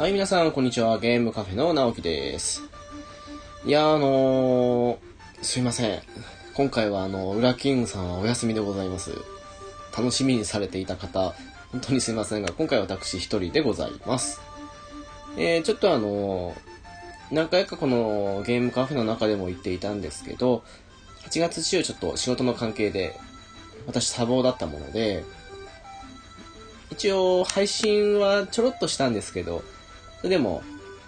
はい、皆さん、こんにちは。ゲームカフェの直樹です。いや、あのー、すいません。今回は、あの、ウラキングさんはお休みでございます。楽しみにされていた方、本当にすいませんが、今回私一人でございます。えー、ちょっとあのー、何回かこのゲームカフェの中でも言っていたんですけど、8月中ちょっと仕事の関係で、私多忙だったもので、一応配信はちょろっとしたんですけど、それでも、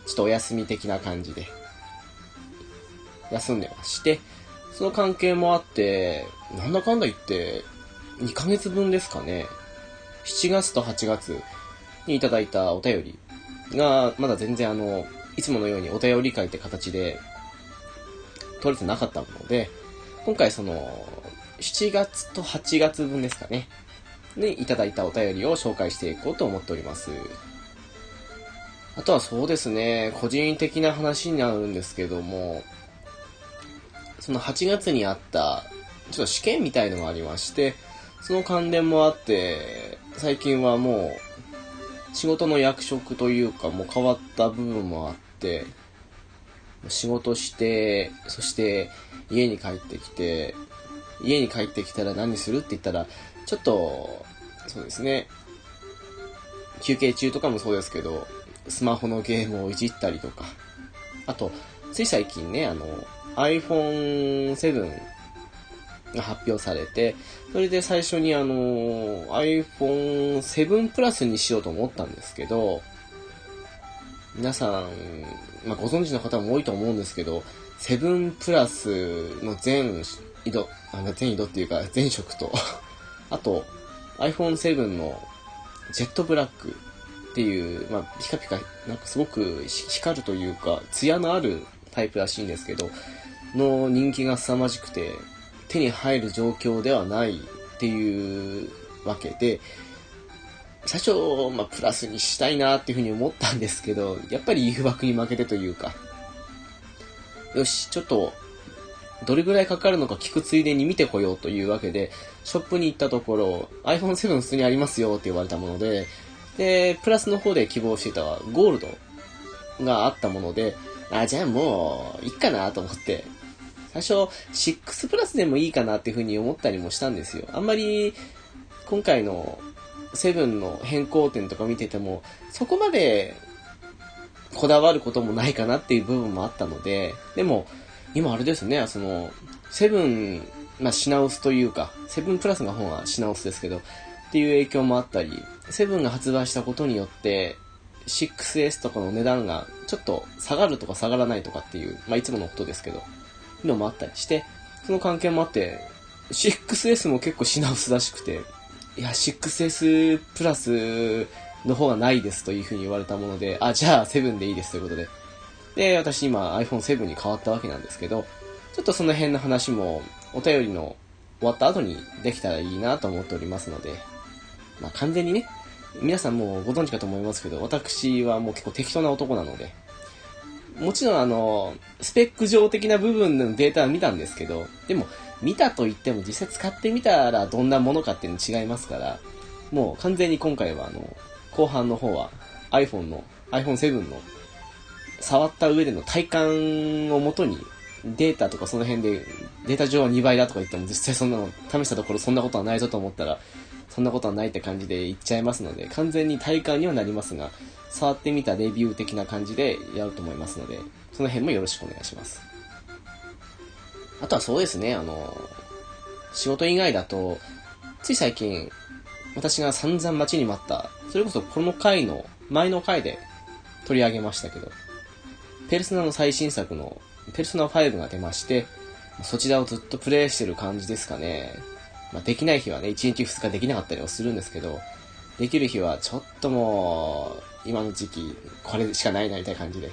ちょっとお休み的な感じで、休んでまして、その関係もあって、なんだかんだ言って、2ヶ月分ですかね。7月と8月にいただいたお便りが、まだ全然あの、いつものようにお便り会って形で、取れてなかったので、今回その、7月と8月分ですかね。にいただいたお便りを紹介していこうと思っております。あとはそうですね、個人的な話になるんですけども、その8月にあった、ちょっと試験みたいのがありまして、その関連もあって、最近はもう、仕事の役職というか、もう変わった部分もあって、仕事して、そして家に帰ってきて、家に帰ってきたら何するって言ったら、ちょっと、そうですね、休憩中とかもそうですけど、スマホのゲームをいじったりとか、あと、つい最近ね、あの、iPhone7 が発表されて、それで最初にあの、iPhone7 プラスにしようと思ったんですけど、皆さん、まあ、ご存知の方も多いと思うんですけど、7プラスの全移動、あの全移動っていうか全色と、あと iPhone7 のジェットブラックっていう、まあ、ピカピカ、なんかすごく光るというか、艶のあるタイプらしいんですけど、の人気が凄まじくて、手に入る状況ではないっていうわけで、最初、まあ、プラスにしたいなっていうふうに思ったんですけど、やっぱり誘惑に負けてというか、よし、ちょっと、どれぐらいかかるのか聞くついでに見てこようというわけで、ショップに行ったところ、iPhone7 普通にありますよって言われたもので、で、プラスの方で希望してたゴールドがあったもので、あ、じゃあもう、いいかなと思って、最初、6プラスでもいいかなっていうふうに思ったりもしたんですよ。あんまり、今回の7の変更点とか見てても、そこまでこだわることもないかなっていう部分もあったので、でも、今あれですね、その、7、まあ、品薄というか、7プラスの方が品薄ですけど、っていう影響もあったり、7が発売したことによって、6S とかの値段がちょっと下がるとか下がらないとかっていう、まあ、いつものことですけど、のもあったりして、その関係もあって、6S も結構品薄らしくて、いや、6S プラスの方がないですというふうに言われたもので、あ、じゃあ7でいいですということで。で、私今 iPhone7 に変わったわけなんですけど、ちょっとその辺の話もお便りの終わった後にできたらいいなと思っておりますので、まあ完全にね、皆さんもうご存知かと思いますけど、私はもう結構適当な男なので、もちろんあの、スペック上的な部分のデータは見たんですけど、でも、見たと言っても実際使ってみたらどんなものかっていうの違いますから、もう完全に今回はあの、後半の方は iPhone の、iPhone7 の触った上での体感をもとにデータとかその辺でデータ上は2倍だとか言っても実際そんなの試したところそんなことはないぞと思ったらそんなことはないって感じで言っちゃいますので完全に体感にはなりますが触ってみたレビュー的な感じでやると思いますのでその辺もよろしくお願いしますあとはそうですねあの仕事以外だとつい最近私が散々待ちに待ったそれこそこの回の前の回で取り上げましたけどペルソナの最新作のペルソナ5が出まして、そちらをずっとプレイしてる感じですかね。まあ、できない日はね、1日2日できなかったりはするんですけど、できる日はちょっともう、今の時期、これしかないなみたいな感じで。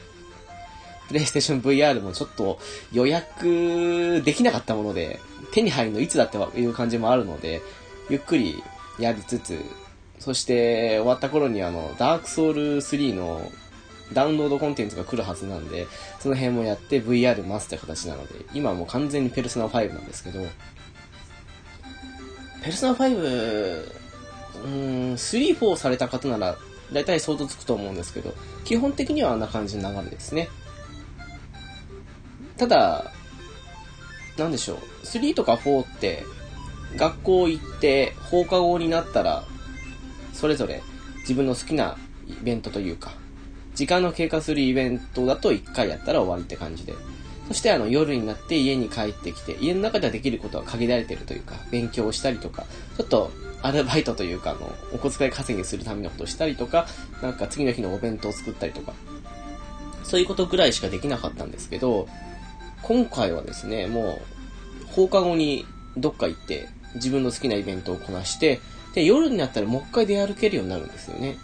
プレイステーション VR もちょっと予約できなかったもので、手に入るのいつだっていう感じもあるので、ゆっくりやりつつ、そして終わった頃にあの、ダークソウル3のダウンロードコンテンツが来るはずなんで、その辺もやって VR 待つって形なので、今はもう完全にペルソナ5なんですけど、ペルソナ5、うーん、3、4された方ならだいたい想像つくと思うんですけど、基本的にはあんな感じの流れですね。ただ、なんでしょう。3とか4って、学校行って放課後になったら、それぞれ自分の好きなイベントというか、時間の経過するイベントだと1回やったら終わりって感じで。そしてあの夜になって家に帰ってきて、家の中ではできることは限られてるというか、勉強をしたりとか、ちょっとアルバイトというか、あの、お小遣い稼ぎするためのことをしたりとか、なんか次の日のお弁当を作ったりとか、そういうことぐらいしかできなかったんですけど、今回はですね、もう、放課後にどっか行って、自分の好きなイベントをこなして、で、夜になったらもう一回出歩けるようになるんですよね。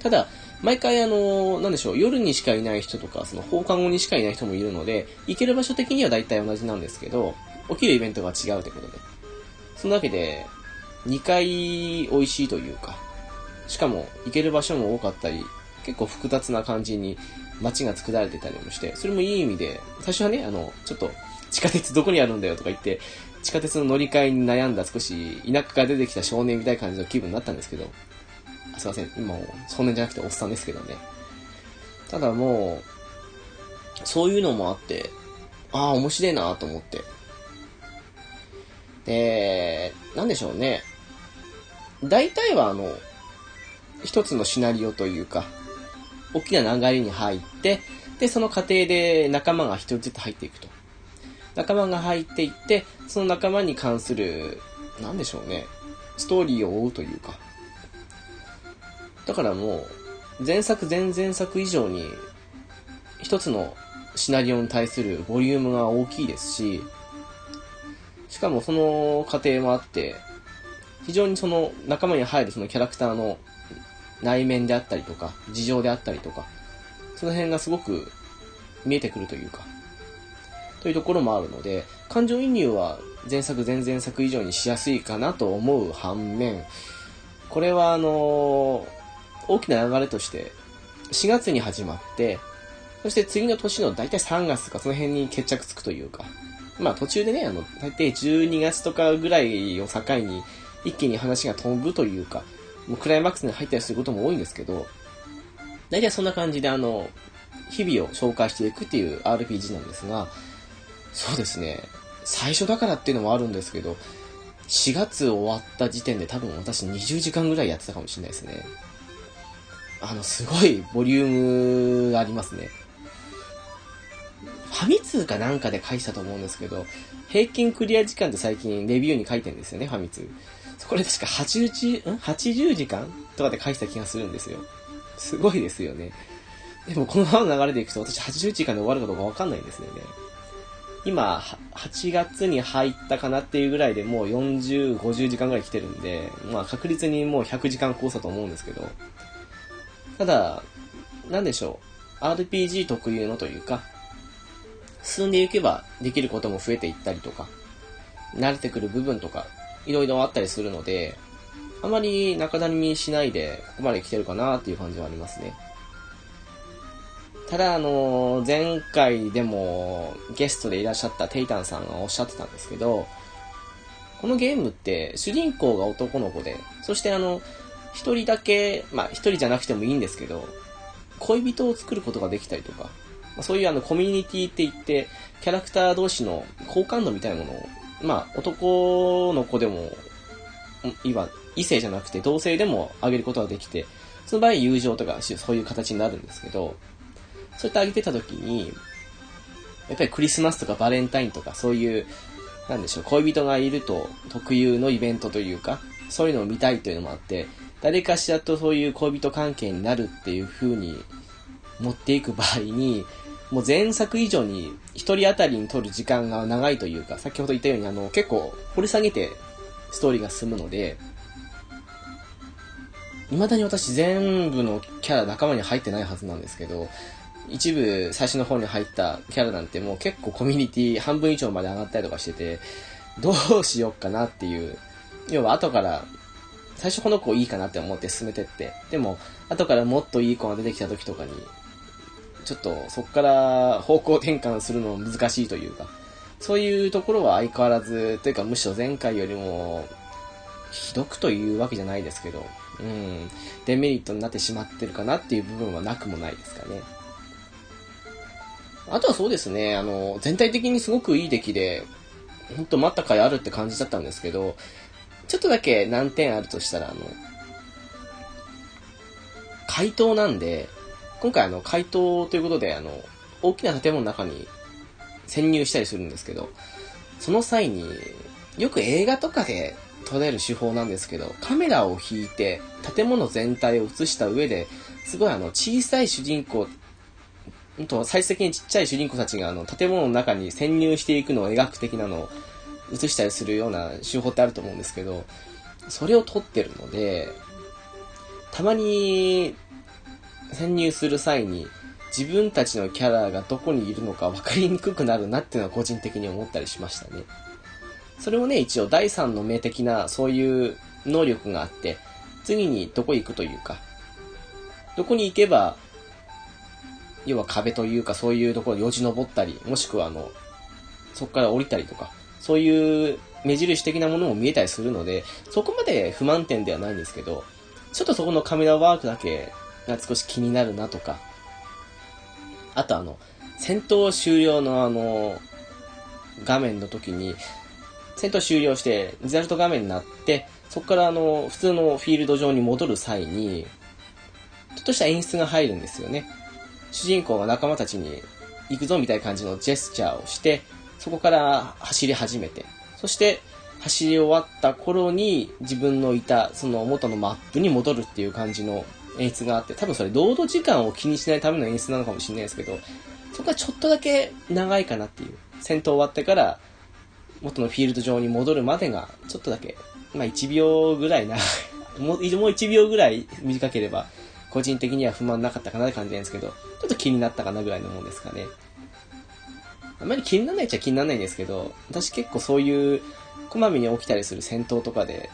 ただ、毎回あの、なんでしょう、夜にしかいない人とか、その放課後にしかいない人もいるので、行ける場所的には大体同じなんですけど、起きるイベントが違うということで。そのわけで、2回美味しいというか、しかも行ける場所も多かったり、結構複雑な感じに街が作られてたりもして、それもいい意味で、最初はね、あの、ちょっと、地下鉄どこにあるんだよとか言って、地下鉄の乗り換えに悩んだ少し田舎から出てきた少年みたいな感じの気分になったんですけど、すいません、今も少年じゃなくておっさんですけどね。ただもう、そういうのもあって、ああ、面白いなと思って。で、なんでしょうね。大体はあの、一つのシナリオというか、大きな流れに入って、で、その過程で仲間が一人ずつ入っていくと。仲間が入っていって、その仲間に関する、なんでしょうね、ストーリーを追うというか。だからもう、前作前々作以上に、一つのシナリオに対するボリュームが大きいですし、しかもその過程もあって、非常にその仲間に入るそのキャラクターの内面であったりとか、事情であったりとか、その辺がすごく見えてくるというか、というところもあるので、感情移入は前作前々作以上にしやすいかなと思う反面、これはあの大きな流れとして、4月に始まって、そして次の年の大体3月とかその辺に決着つくというか、まあ途中でね、あの、大体12月とかぐらいを境に一気に話が飛ぶというか、もうクライマックスに入ったりすることも多いんですけど、大体そんな感じであの、日々を紹介していくっていう RPG なんですが、そうですね。最初だからっていうのもあるんですけど、4月終わった時点で多分私20時間ぐらいやってたかもしれないですね。あの、すごいボリュームがありますね。ファミ通かなんかで書いてたと思うんですけど、平均クリア時間って最近レビューに書いてるんですよね、ファミ通。これ確か80、ん ?80 時間とかで書いてた気がするんですよ。すごいですよね。でもこのままの流れでいくと私80時間で終わるかどうかわかんないんですよね。今、8月に入ったかなっていうぐらいでもう40、50時間ぐらい来てるんで、まあ確実にもう100時間コースだと思うんですけど、ただ、なんでしょう。RPG 特有のというか、進んでいけばできることも増えていったりとか、慣れてくる部分とか、いろいろあったりするので、あまり中だみしないで、ここまで来てるかなっていう感じはありますね。ただ、あの、前回でもゲストでいらっしゃったテイタンさんがおっしゃってたんですけど、このゲームって主人公が男の子で、そしてあの、一人だけ、まあ一人じゃなくてもいいんですけど、恋人を作ることができたりとか、まあ、そういうあのコミュニティって言って、キャラクター同士の好感度みたいなものを、まあ男の子でも、いわ、異性じゃなくて同性でも上げることができて、その場合友情とかそういう形になるんですけど、そういったあげてた時に、やっぱりクリスマスとかバレンタインとかそういう、なんでしょう、恋人がいると特有のイベントというか、そういうのを見たいというのもあって、誰かしらとそういう恋人関係になるっていう風に持っていく場合に、もう前作以上に一人当たりに取る時間が長いというか、先ほど言ったようにあの結構掘り下げてストーリーが進むので、未だに私全部のキャラ仲間に入ってないはずなんですけど、一部最初の方に入ったキャラなんてもう結構コミュニティ半分以上まで上がったりとかしてて、どうしよっかなっていう。要は後から、最初この子いいかなって思って進めてって、でも後からもっといい子が出てきた時とかに、ちょっとそこから方向転換するの難しいというか、そういうところは相変わらず、というかむしろ前回よりも、ひどくというわけじゃないですけど、うん、デメリットになってしまってるかなっていう部分はなくもないですかね。あとはそうですね、あの、全体的にすごくいい出来で、ほんと待った甲斐あるって感じだったんですけど、ちょっとだけ難点あるとしたら、あの、回答なんで、今回あの、回答ということで、あの、大きな建物の中に潜入したりするんですけど、その際に、よく映画とかで撮れる手法なんですけど、カメラを引いて、建物全体を映した上で、すごいあの、小さい主人公、と、最終的にちっちゃい主人公たちがあの、建物の中に潜入していくのを描く的なのを映したりするような手法ってあると思うんですけど、それを撮ってるので、たまに、潜入する際に、自分たちのキャラがどこにいるのか分かりにくくなるなっていうのは個人的に思ったりしましたね。それもね、一応第三の目的なそういう能力があって、次にどこ行くというか、どこに行けば、要は壁というかそういうところによじ登ったり、もしくはあの、そこから降りたりとか、そういう目印的なものも見えたりするので、そこまで不満点ではないんですけど、ちょっとそこのカメラワークだけが少し気になるなとか、あとあの、戦闘終了のあの、画面の時に、戦闘終了して、リザルト画面になって、そこからあの、普通のフィールド上に戻る際に、ちょっとした演出が入るんですよね。主人公が仲間たちに行くぞみたいな感じのジェスチャーをして、そこから走り始めて、そして走り終わった頃に自分のいたその元のマップに戻るっていう感じの演出があって、多分それロード時間を気にしないための演出なのかもしれないですけど、そこはちょっとだけ長いかなっていう。戦闘終わってから元のフィールド上に戻るまでが、ちょっとだけ、まあ1秒ぐらいな もう1秒ぐらい短ければ、個人的には不満なかったかなって感じなんですけど、ちょっと気になったかなぐらいのもんですかね。あまり気にならないっちゃ気にならないんですけど、私結構そういう、こまめに起きたりする戦闘とかで、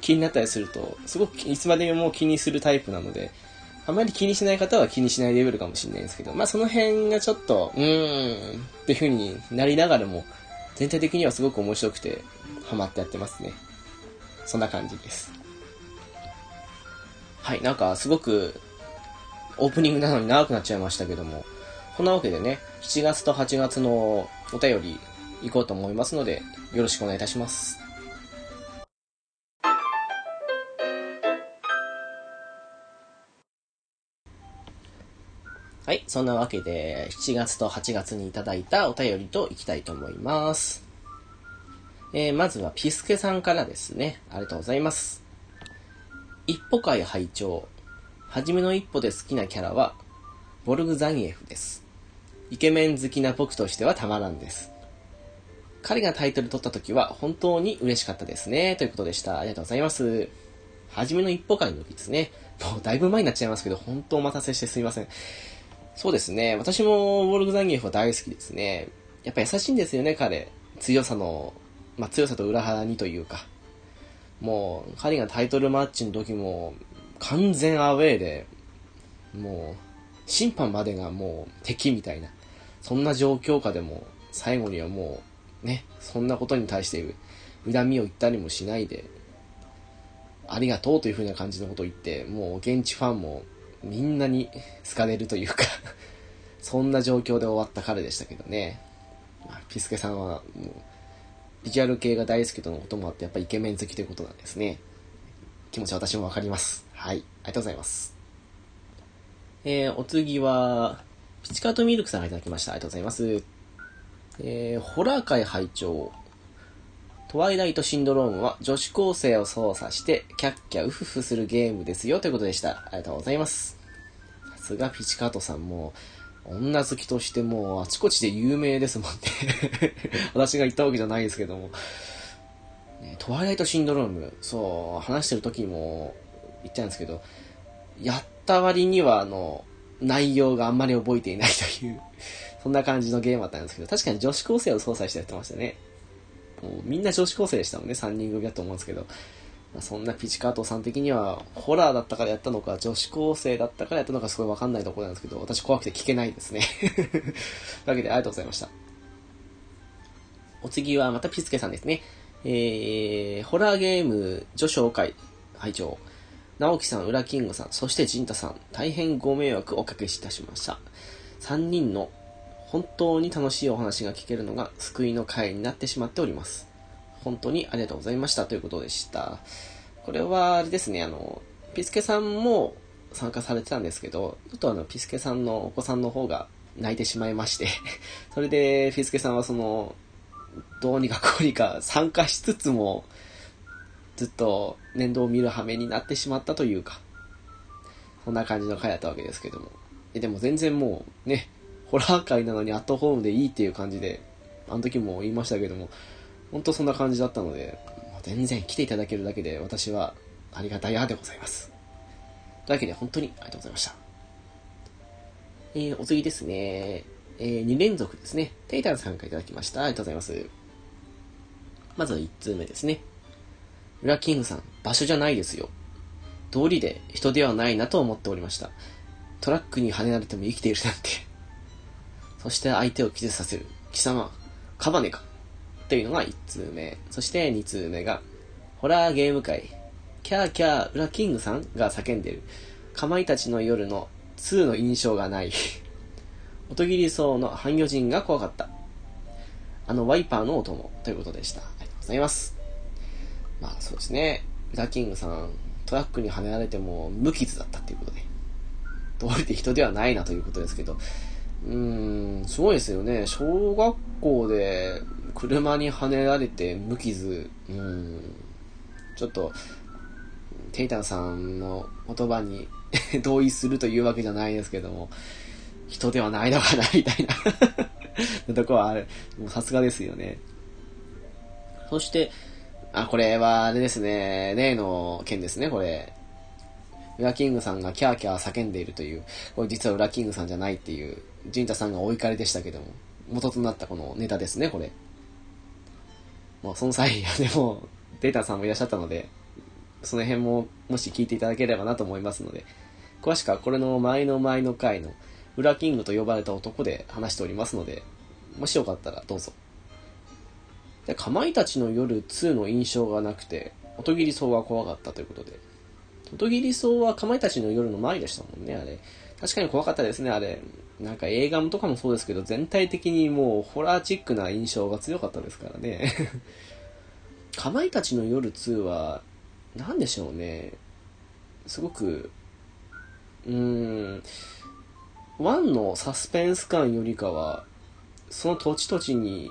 気になったりすると、すごくいつまでも気にするタイプなので、あまり気にしない方は気にしないレベルかもしれないんですけど、まあその辺がちょっと、うーん、っていう風になりながらも、全体的にはすごく面白くて、ハマってやってますね。そんな感じです。はい、なんかすごく、オープニングなのに長くなっちゃいましたけども、こんなわけでね、7月と8月のお便り行こうと思いますので、よろしくお願いいたします。はい。そんなわけで、7月と8月にいただいたお便りといきたいと思います。えー、まずはピスケさんからですね。ありがとうございます。一歩会拝聴はじめの一歩で好きなキャラは、ボルグザニエフです。イケメン好きな僕としてはたまらんです。彼がタイトル取った時は本当に嬉しかったですね。ということでした。ありがとうございます。はじめの一歩会の時ですね。もうだいぶ前になっちゃいますけど、本当お待たせしてすいません。そうですね。私もウォルグザンギエフは大好きですね。やっぱ優しいんですよね、彼。強さの、まあ、強さと裏腹にというか。もう、彼がタイトルマッチの時も、完全アウェーで、もう、審判までがもう敵みたいな。そんな状況下でも、最後にはもう、ね、そんなことに対して恨みを言ったりもしないで、ありがとうという風な感じのことを言って、もう現地ファンもみんなに好かれるというか そんな状況で終わった彼でしたけどね。まあ、ピスケさんは、もう、ビジュアル系が大好きとのこともあって、やっぱイケメン好きということなんですね。気持ちは私もわかります。はい。ありがとうございます。えー、お次は、チカートミルクさんがいただきました。ありがとうございます。えー、ホラー界拝聴トワイライトシンドロームは女子高生を操作してキャッキャウフフするゲームですよということでした。ありがとうございます。さすがピチカートさんも、女好きとしてもうあちこちで有名ですもんね 私が言ったわけじゃないですけども。トワイライトシンドローム、そう、話してる時も言ったんですけど、やった割にはあの、内容があんまり覚えていないという そんな感じのゲームだったんですけど、確かに女子高生を操作してやってましたね。もうみんな女子高生でしたもんね、3人組だと思うんですけど。ま、そんなピチカートさん的には、ホラーだったからやったのか、女子高生だったからやったのかすごいわかんないところなんですけど、私怖くて聞けないですね。というわけで、ありがとうございました。お次はまたピスケさんですね。えー、ホラーゲーム序章会、拝聴直樹さん、裏キングさん、そして陣太さん、大変ご迷惑おかけいたしました。3人の本当に楽しいお話が聞けるのが救いの会になってしまっております。本当にありがとうございましたということでした。これは、あれですね、あの、ピスケさんも参加されてたんですけど、ちょっとあの、ピスケさんのお子さんの方が泣いてしまいまして それで、ピスケさんはその、どうにかこうにか参加しつつも、ずっと面倒を見る羽目になってしまったというか、そんな感じの回だったわけですけども。でも全然もうね、ホラー界なのにアットホームでいいっていう感じで、あの時も言いましたけども、本当そんな感じだったので、全然来ていただけるだけで私はありがたいやでございます。というわけで本当にありがとうございました。えー、お次ですね。えー、2連続ですね。テイタンさんからいただきました。ありがとうございます。まず1通目ですね。ウラキングさん、場所じゃないですよ。通りで人ではないなと思っておりました。トラックに跳ねられても生きているなんて。そして相手を傷させる。貴様、カバネか。というのが1通目。そして2通目が、ホラーゲーム界、キャーキャー、ウラキングさんが叫んでる。かまいたちの夜の2の印象がない。音切りそうの半魚人が怖かった。あのワイパーの音も、ということでした。ありがとうございます。まあそうですね。ウラキングさん、トラックにはねられても無傷だったっていうことで。通りで人ではないなということですけど。うーん、すごいですよね。小学校で車にはねられて無傷。うん、ちょっと、テイタンさんの言葉に 同意するというわけじゃないですけども、人ではないのかな、みたいな とこはある。もうさすがですよね。そして、あ、これはあれですね、例の件ですね、これ。ウラキングさんがキャーキャー叫んでいるという、これ実はウラキングさんじゃないっていう、ジンタさんがお怒りでしたけども、元となったこのネタですね、これ。もうその際、でも、データさんもいらっしゃったので、その辺ももし聞いていただければなと思いますので、詳しくはこれの前の前の回の、ウラキングと呼ばれた男で話しておりますので、もしよかったらどうぞ。で、かまいたちの夜2の印象がなくて、音切り層が怖かったということで。音切り層はかまいたちの夜の前でしたもんね、あれ。確かに怖かったですね、あれ。なんか映画とかもそうですけど、全体的にもうホラーチックな印象が強かったですからね。かまいたちの夜2は、何でしょうね。すごく、うーん、1のサスペンス感よりかは、その土地土地に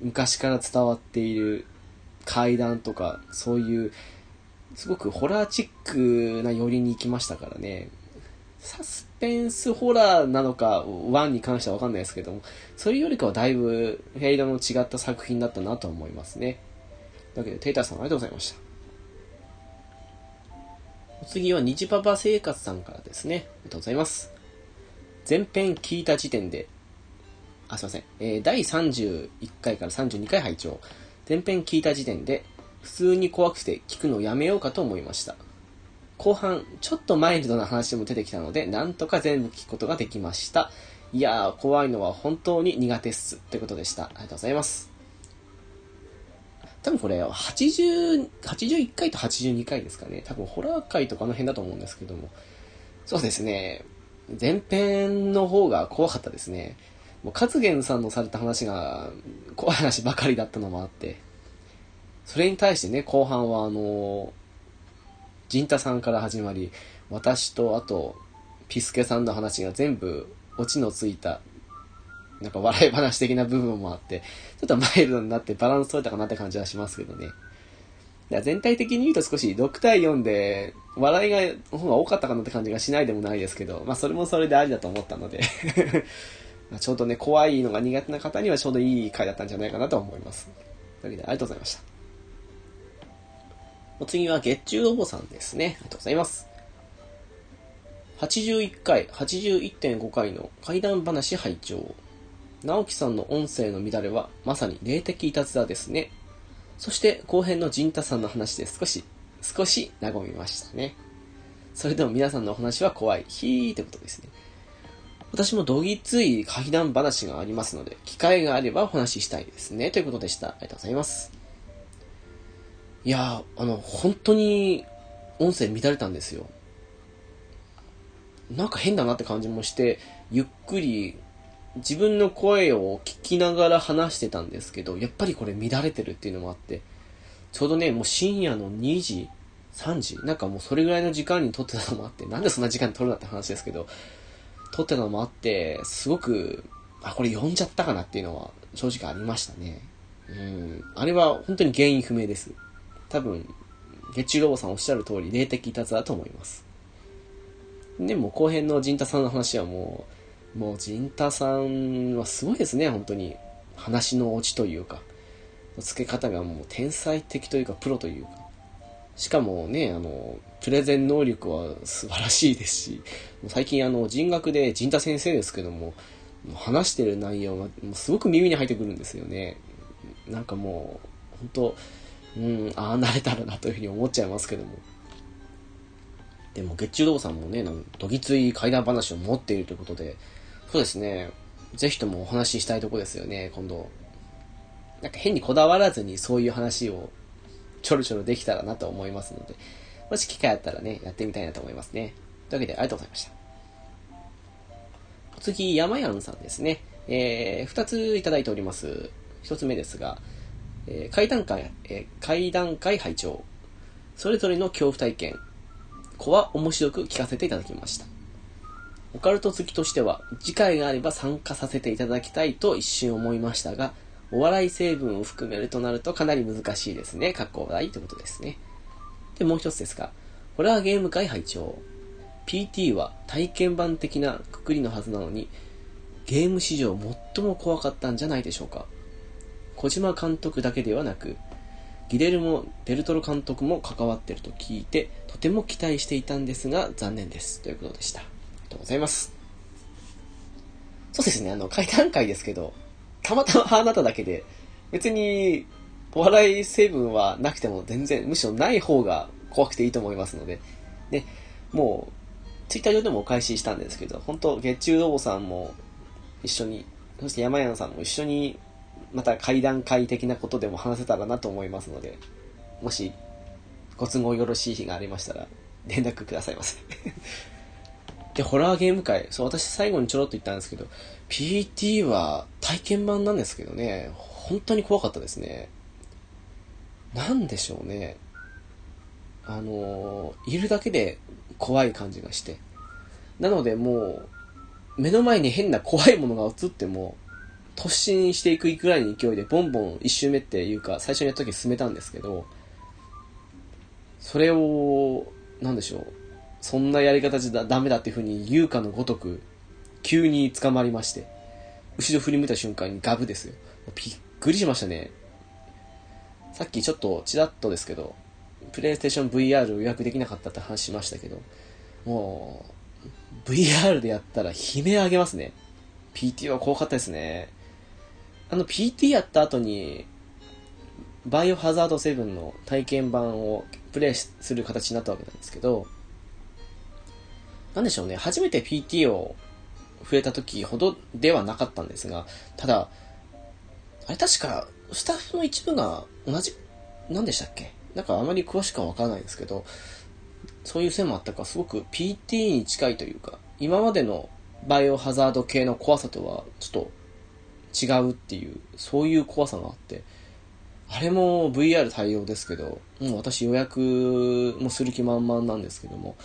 昔から伝わっている階段とか、そういう、すごくホラーチックな寄りに行きましたからね。サスペンスホラーなのか、1に関してはわかんないですけども、それよりかはだいぶフェイドの違った作品だったなと思いますね。だけど、テイターさんありがとうございました。お次は、虹パパ生活さんからですね。ありがとうございます。前編聞いた時点で、あ、すいません。えー、第31回から32回拝聴前編聞いた時点で、普通に怖くて聞くのやめようかと思いました。後半、ちょっとマイルドな話も出てきたので、なんとか全部聞くことができました。いやー、怖いのは本当に苦手っす。ということでした。ありがとうございます。多分これ、80、81回と82回ですかね。多分ホラー回とかの辺だと思うんですけども。そうですね。前編の方が怖かったですね。もう、勝元さんのされた話が、怖い話ばかりだったのもあって。それに対してね、後半はあの、陣太さんから始まり、私とあと、ピスケさんの話が全部、オチのついたなんか笑い話的な部分もあって、ちょっとマイルドになってバランス取れたかなって感じはしますけどね。いや全体的に言うと少し6対4で、笑いが、方が多かったかなって感じがしないでもないですけど、まあそれもそれでありだと思ったのでちょうどね、怖いのが苦手な方にはちょうどいい回だったんじゃないかなと思います。というわけで、ありがとうございました。お次は月中お坊さんですね。ありがとうございます。81回、81.5回の怪談話拝聴直樹さんの音声の乱れはまさに霊的いたずらですね。そして後編の陣太さんの話で少し、少し和みましたね。それでも皆さんのお話は怖い。ひーってことですね。私もどぎつい怪談話がありますので、機会があればお話ししたいですね。ということでした。ありがとうございます。いやー、あの、本当に音声乱れたんですよ。なんか変だなって感じもして、ゆっくり自分の声を聞きながら話してたんですけど、やっぱりこれ乱れてるっていうのもあって、ちょうどね、もう深夜の2時、3時なんかもうそれぐらいの時間に撮ってたのもあって、なんでそんな時間に撮るなって話ですけど、撮ってたのもあって、すごく、あ、これ呼んじゃったかなっていうのは正直ありましたね。うん。あれは本当に原因不明です。多分、月中ロボさんおっしゃる通り、霊的いたずらだと思います。でも後編の陣太さんの話はもう、もう陣太さんはすごいですね、本当に。話のオチというか、付け方がもう天才的というか、プロというか。しかもね、あの、プレゼン能力は素晴らしいですし、最近あの、人学で陣太先生ですけども、話してる内容がすごく耳に入ってくるんですよね。なんかもう、本当うん、ああなれたらなというふうに思っちゃいますけども。でも、月中道さんもね、なんどぎつい怪談話を持っているということで、そうですね、ぜひともお話ししたいとこですよね、今度。なんか変にこだわらずにそういう話をちょろちょろできたらなと思いますので、もし機会あったらね、やってみたいなと思いますね。というわけで、ありがとうございました。次、山やんさんですね。えー、二ついただいております。一つ目ですが、えー、階段階、えー、階段階拝聴それぞれの恐怖体験、子は面白く聞かせていただきました。オカルト好きとしては、次回があれば参加させていただきたいと一瞬思いましたが、お笑い成分を含めるとなるとかなり難しいですね。かっこ笑いということですね。で、もう一つですが、ホラーゲーム会拝聴 PT は体験版的なくくりのはずなのに、ゲーム史上最も怖かったんじゃないでしょうか。小島監督だけではなく、ギレルモ・デルトロ監督も関わってると聞いて、とても期待していたんですが、残念です。ということでした。ありがとうございます。そうですね、あの、階段階ですけど、たまたまあなただけで、別に、お笑い成分はなくても全然、むしろない方が怖くていいと思いますので、で、もう、ツイッター上でもお返ししたんですけど、本当月中ロボさんも一緒に、そして山屋さんも一緒に、また会談会的なことでも話せたらなと思いますので、もし、ご都合よろしい日がありましたら、連絡くださいませ。で、ホラーゲーム会、そう、私最後にちょろっと言ったんですけど、PT は体験版なんですけどね、本当に怖かったですね。なんでしょうね。あのいるだけで怖い感じがして。なのでもう、目の前に変な怖いものが映っても、突進していくぐらいの勢いでボンボン一周目っていうか、最初にやった時進めたんですけど、それを、なんでしょう。そんなやり方じゃダメだっていう風に言うかのごとく、急に捕まりまして、後ろ振り向いた瞬間にガブですよ。びっくりしましたね。さっきちょっとちらっとですけど、プレイステーション VR 予約できなかったって話しましたけど、もう、VR でやったら悲鳴あげますね。PT は怖かったですね。あの PT やった後に、バイオハザード7の体験版をプレイする形になったわけなんですけど、なんでしょうね、初めて PT を触れた時ほどではなかったんですが、ただ、あれ確か、スタッフの一部が同じ、何でしたっけ？なんかあまり詳しくはわからないですけど、そういう線もあったか、すごく PT に近いというか、今までのバイオハザード系の怖さとはちょっと違うっていう、そういう怖さがあって、あれも VR 対応ですけど、もう私予約もする気満々なんですけども、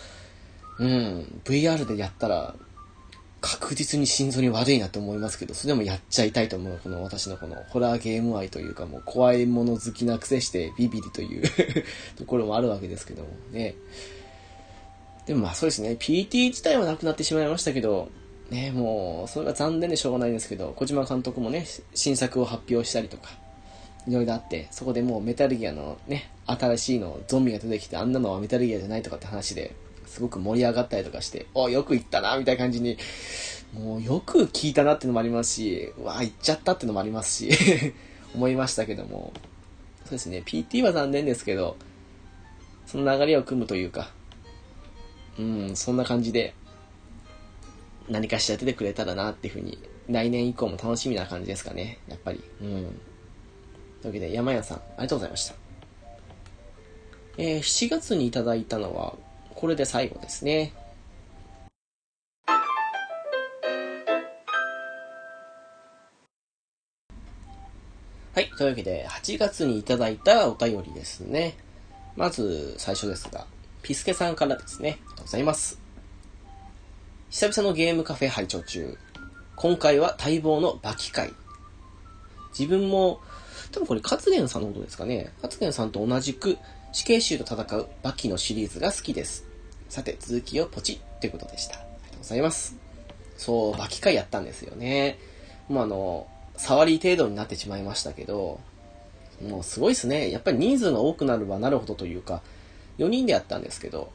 うん、VR でやったら確実に心臓に悪いなと思いますけど、それでもやっちゃいたいと思う、この私のこのホラーゲーム愛というかもう怖いもの好きなくせしてビビリという ところもあるわけですけどもね。でもまあそうですね、PT 自体はなくなってしまいましたけど、ね、もう、それが残念でしょうがないんですけど、小島監督もね、新作を発表したりとか、いろいろあって、そこでもうメタルギアのね、新しいの、ゾンビが出てきて、あんなのはメタルギアじゃないとかって話で、すごく盛り上がったりとかして、およく言ったな、みたいな感じに、もうよく聞いたなってのもありますし、わあ、言っちゃったってのもありますし 思いましたけども、そうですね、PT は残念ですけど、その流れを組むというか、うん、そんな感じで、何かしら出てくれたらなっていうふうに、来年以降も楽しみな感じですかね、やっぱり。うん。というわけで、山屋さん、ありがとうございました。えー、7月にいただいたのは、これで最後ですね。はい。というわけで、8月にいただいたお便りですね。まず、最初ですが、ピスケさんからですね。ありがとうございます。久々のゲームカフェ拝聴中。今回は待望のバキ会。自分も、多分これ、勝元さんのことですかね。勝元さんと同じく、死刑囚と戦うバキのシリーズが好きです。さて、続きをポチッということでした。ありがとうございます。そう、バキ会やったんですよね。もうあの、触り程度になってしまいましたけど、もうすごいですね。やっぱり人数が多くなればなるほどというか、4人でやったんですけど、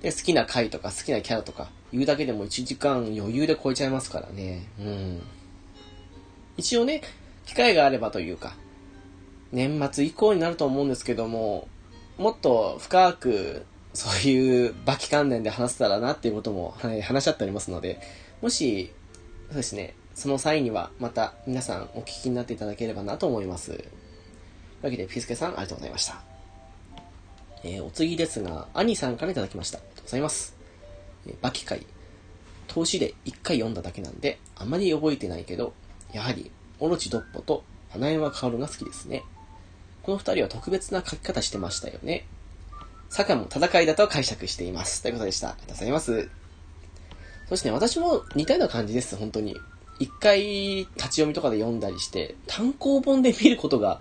で、好きな回とか好きなキャラとか言うだけでも1時間余裕で超えちゃいますからね。うん。一応ね、機会があればというか、年末以降になると思うんですけども、もっと深く、そういうバキ関連で話せたらなっていうことも、はい、話し合っておりますので、もし、そうですね、その際にはまた皆さんお聞きになっていただければなと思います。というわけで、ピースケさんありがとうございました。えー、お次ですが、アニさんからいただきました。ありがとうございます。えー、バキ会。投資で一回読んだだけなんで、あまり覚えてないけど、やはり、オロチドッポと花山薫が好きですね。この二人は特別な書き方してましたよね。坂も戦いだと解釈しています。ということでした。ありがとうございます。そしてね、私も似たような感じです、本当に。一回立ち読みとかで読んだりして、単行本で見ることが、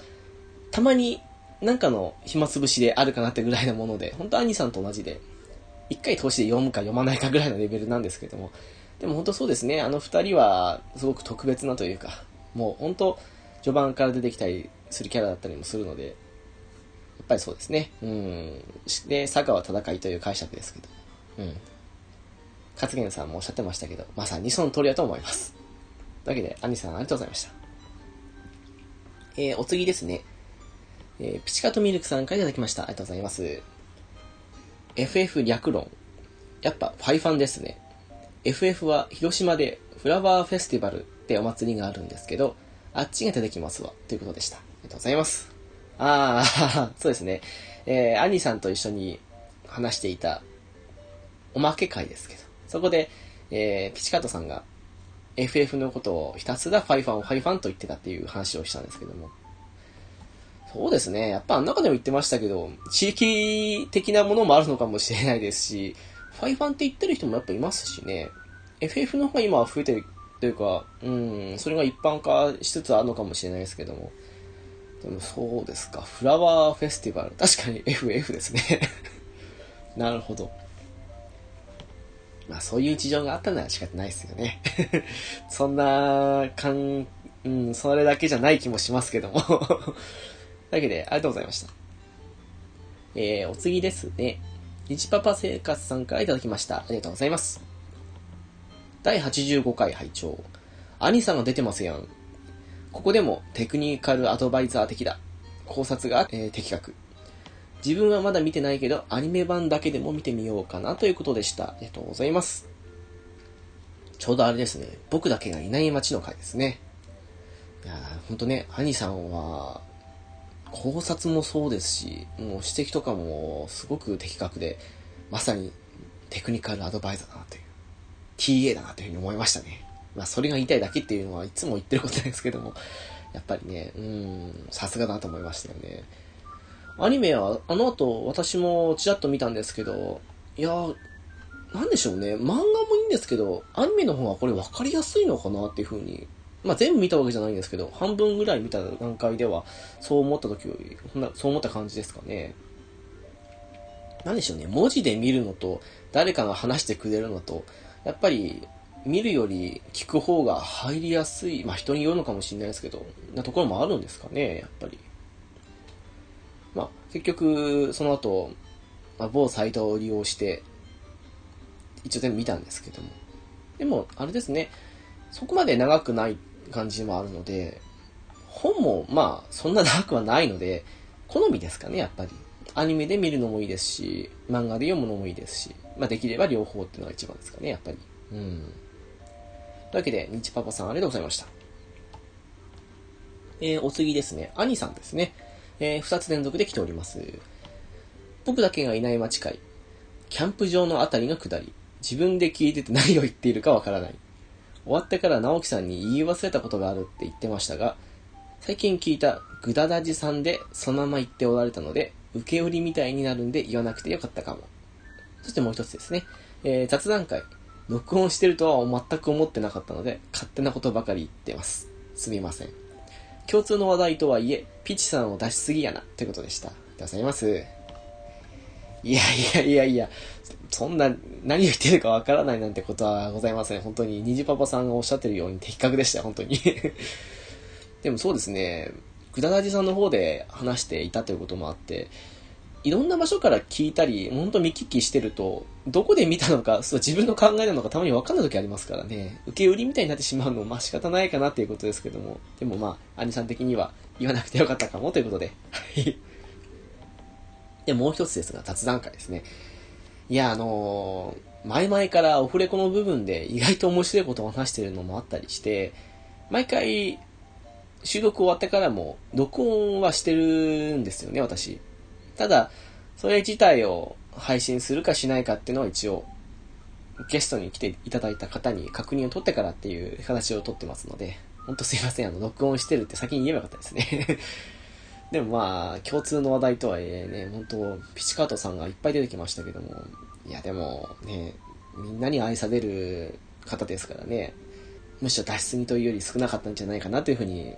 たまになんかの暇つぶしであるかなってぐらいなもので、本当兄さんと同じで、一回通しで読むか読まないかぐらいのレベルなんですけども、でも本当そうですね、あの二人はすごく特別なというか、もう本当、序盤から出てきたりするキャラだったりもするので、やっぱりそうですね。うん。で、佐川戦いという解釈ですけど。うん。勝元さんもおっしゃってましたけど、まさにその通りだと思います。というわけで、アニさんありがとうございました。えー、お次ですね。えー、ピチカトミルクさんからいただきました。ありがとうございます。FF 略論。やっぱファイファンですね。FF は広島でフラワーフェスティバルってお祭りがあるんですけど、あっちが出てきますわ。ということでした。ありがとうございます。あー、そうですね。えー、アニさんと一緒に話していたおまけ会ですけど、そこで、えー、ピチカトさんが FF のことをひたすらファイファンを、ファイファンと言ってたっていう話をしたんですけども。そうですね。やっぱあの中でも言ってましたけど、地域的なものもあるのかもしれないですし、ファイファンって言ってる人もやっぱいますしね。FF の方が今は増えてるというか、うん、それが一般化しつつあるのかもしれないですけども。そうですか。フラワーフェスティバル。確かに FF ですね なるほど。まあそういう事情があったのは仕方ないですよね。そんな、かん、うん、それだけじゃない気もしますけどもというわけで、ありがとうございました。えー、お次ですね。日パパ生活さんからいただきました。ありがとうございます。第85回拝聴兄さんが出てますやん。ここでもテクニカルアドバイザー的だ。考察が、えー、的確。自分はまだ見てないけど、アニメ版だけでも見てみようかなということでした。ありがとうございます。ちょうどあれですね。僕だけがいない街の回ですね。いやほんとね、兄さんは、考察もそうですし、もう指摘とかもすごく的確で、まさにテクニカルアドバイザーだなという、TA だなというふうに思いましたね。まあそれが言いたいだけっていうのはいつも言ってることですけども、やっぱりね、うん、さすがだと思いましたよね。アニメは、あの後、私もちらっと見たんですけど、いやーなんでしょうね。漫画もいいんですけど、アニメの方がこれ分かりやすいのかなっていう風に。まあ、全部見たわけじゃないんですけど、半分ぐらい見た段階では、そう思った時より、そう思った感じですかね。なんでしょうね。文字で見るのと、誰かが話してくれるのと、やっぱり、見るより聞く方が入りやすい、まあ人によるのかもしれないですけど、なところもあるんですかね、やっぱり。まあ、結局、その後、まあ、某サイトを利用して、一応全部見たんですけども。でも、あれですね、そこまで長くない感じもあるので、本も、まあ、そんな長くはないので、好みですかね、やっぱり。アニメで見るのもいいですし、漫画で読むのもいいですし、まあ、できれば両方っていうのが一番ですかね、やっぱり。うん。というわけで、日パパさんありがとうございました。えー、お次ですね、兄さんですね。えー、2つ連続で来ております。僕だけがいない街会。キャンプ場のあたりの下り。自分で聞いてて何を言っているかわからない。終わってから直樹さんに言い忘れたことがあるって言ってましたが、最近聞いたグダダジさんでそのまま言っておられたので、受け売りみたいになるんで言わなくてよかったかも。そしてもう一つですね。えー、雑談会。録音してるとは全く思ってなかったので、勝手なことばかり言ってます。すみません。共通の話題とはいえ、ピチさんを出しすぎやな、ということでした。ありがとうございます。いやいやいやいや、そんな、何を言ってるかわからないなんてことはございません。本当に、虹パパさんがおっしゃってるように的確でした、本当に。でもそうですね、グダダジさんの方で話していたということもあって、いろんな場所から聞いたり、ほんと見聞きしてると、どこで見たのか、そう自分の考えなのかたまに分かんない時ありますからね、受け売りみたいになってしまうのもまあ仕方ないかなっていうことですけども、でもまあ、兄さん的には言わなくてよかったかもということで、はい。で、もう一つですが、雑談会ですね。いや、あのー、前々からオフレコの部分で意外と面白いことを話してるのもあったりして、毎回、収録終わってからも、録音はしてるんですよね、私。ただ、それ自体を配信するかしないかっていうのは一応、ゲストに来ていただいた方に確認を取ってからっていう形をとってますので、ほんとすいません、あの、録音してるって先に言えばよかったですね でもまあ、共通の話題とはいえね、本当ピチカートさんがいっぱい出てきましたけども、いやでもね、みんなに愛される方ですからね、むしろ脱出にというより少なかったんじゃないかなというふうに、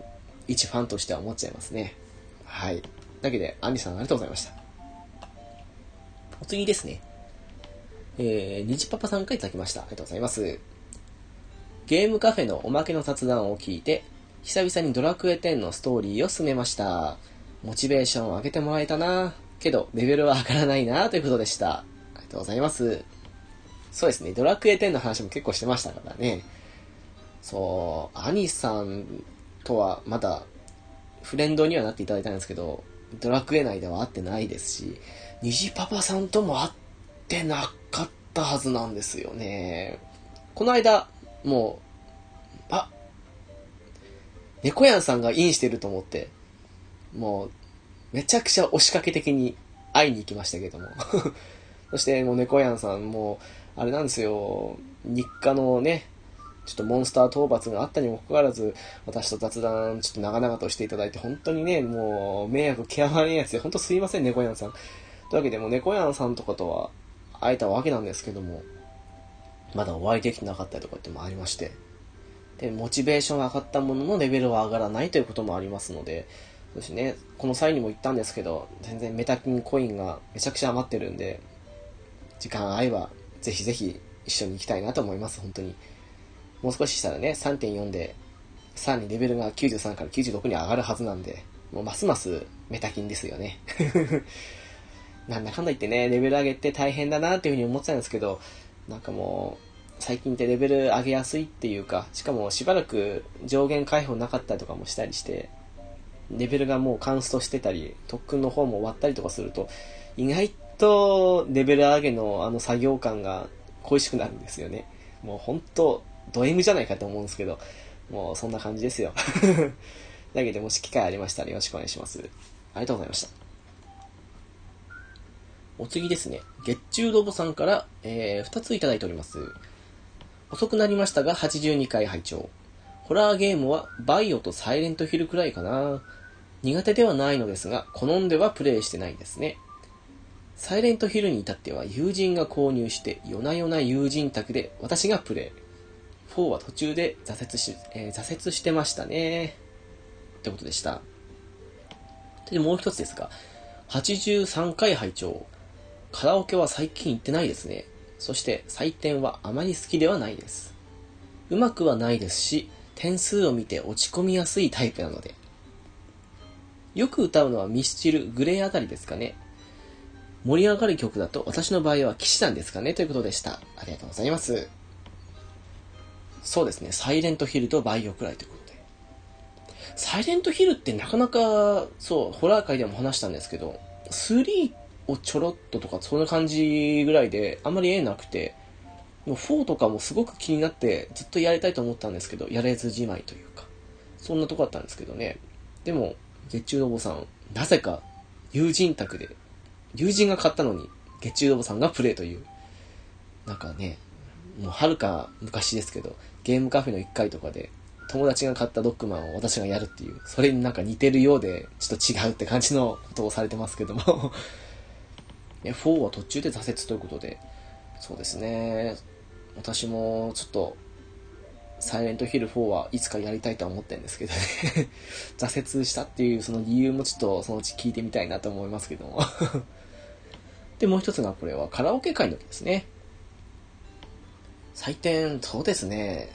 一ファンとしては思っちゃいますね。はい。だけで、アンリさんありがとうございました。お次ですね。えー、にじパパさんからいただきました。ありがとうございます。ゲームカフェのおまけの雑談を聞いて、久々にドラクエ10のストーリーを進めました。モチベーションを上げてもらえたなけど、レベルは上がらないなということでした。ありがとうございます。そうですね、ドラクエ10の話も結構してましたからね。そう、兄さんとはまだフレンドにはなっていただいたんですけど、ドラクエ内では会ってないですし、虹パパさんとも会ってなかったはずなんですよね。この間、もう、あ、猫やんさんがインしてると思って、もう、めちゃくちゃ押しかけ的に会いに行きましたけども。そして、もう猫やんさんも、あれなんですよ、日課のね、ちょっとモンスター討伐があったにもかかわらず、私と雑談ちょっと長々としていただいて、本当にね、もう、迷惑極まりないやつで、本当すいません、猫やんさん。というわけで、もう猫やんさんとかとは会えたわけなんですけども、まだお会いできてなかったりとかってもありまして。で、モチベーション上がったもののレベルは上がらないということもありますので、そうですね、この際にも言ったんですけど、全然メタキンコインがめちゃくちゃ余ってるんで、時間合えば、ぜひぜひ一緒に行きたいなと思います、本当に。もう少ししたらね、3.4で、さらにレベルが93から96に上がるはずなんで、もうますますメタキンですよね。なんだかんだ言ってね、レベル上げて大変だなっていうふうに思ってたんですけど、なんかもう、最近ってレベル上げやすいっていうか、しかもしばらく上限解放なかったりとかもしたりして、レベルがもうカンストしてたり、特訓の方も終わったりとかすると、意外とレベル上げのあの作業感が恋しくなるんですよね。もうほんと、ド M じゃないかと思うんですけど、もうそんな感じですよ。だけど、もし機会ありましたらよろしくお願いします。ありがとうございました。お次ですね。月中ロボさんから、えー、2ついただいております。遅くなりましたが、82回拝聴ホラーゲームはバイオとサイレントヒルくらいかな。苦手ではないのですが、好んではプレイしてないですね。サイレントヒルに至っては友人が購入して、夜な夜な友人宅で私がプレイ。4は途中で挫折し、えー、挫折してましたね。ってことでした。で、もう一つですが、83回拝聴カラオケは最近行ってないですね。そして採点はあまり好きではないです。うまくはないですし、点数を見て落ち込みやすいタイプなので。よく歌うのはミスチル、グレーあたりですかね。盛り上がる曲だと私の場合は騎士団ですかねということでした。ありがとうございます。そうですね、サイレントヒルとバイオくらいということで。サイレントヒルってなかなか、そう、ホラー界でも話したんですけど、3をちょろっととか、そんな感じぐらいで、あんまり絵なくて、もう4とかもすごく気になってずっとやりたいと思ったんですけど、やれずじまいというか、そんなとこだったんですけどね。でも、月中のお坊さん、なぜか友人宅で友人が買ったのに、月中ロボさんがプレイという。なんかね、もうはるか昔ですけど、ゲームカフェの1回とかで、友達が買ったドッグマンを私がやるっていう、それになんか似てるようで、ちょっと違うって感じのことをされてますけども。4は途中で挫折ということで、そうですね、私もちょっと、サイレントヒル4はいつかやりたいとは思ってるんですけどね。挫折したっていうその理由もちょっとそのうち聞いてみたいなと思いますけども。で、もう一つがこれはカラオケ会の時ですね。採点、そうですね。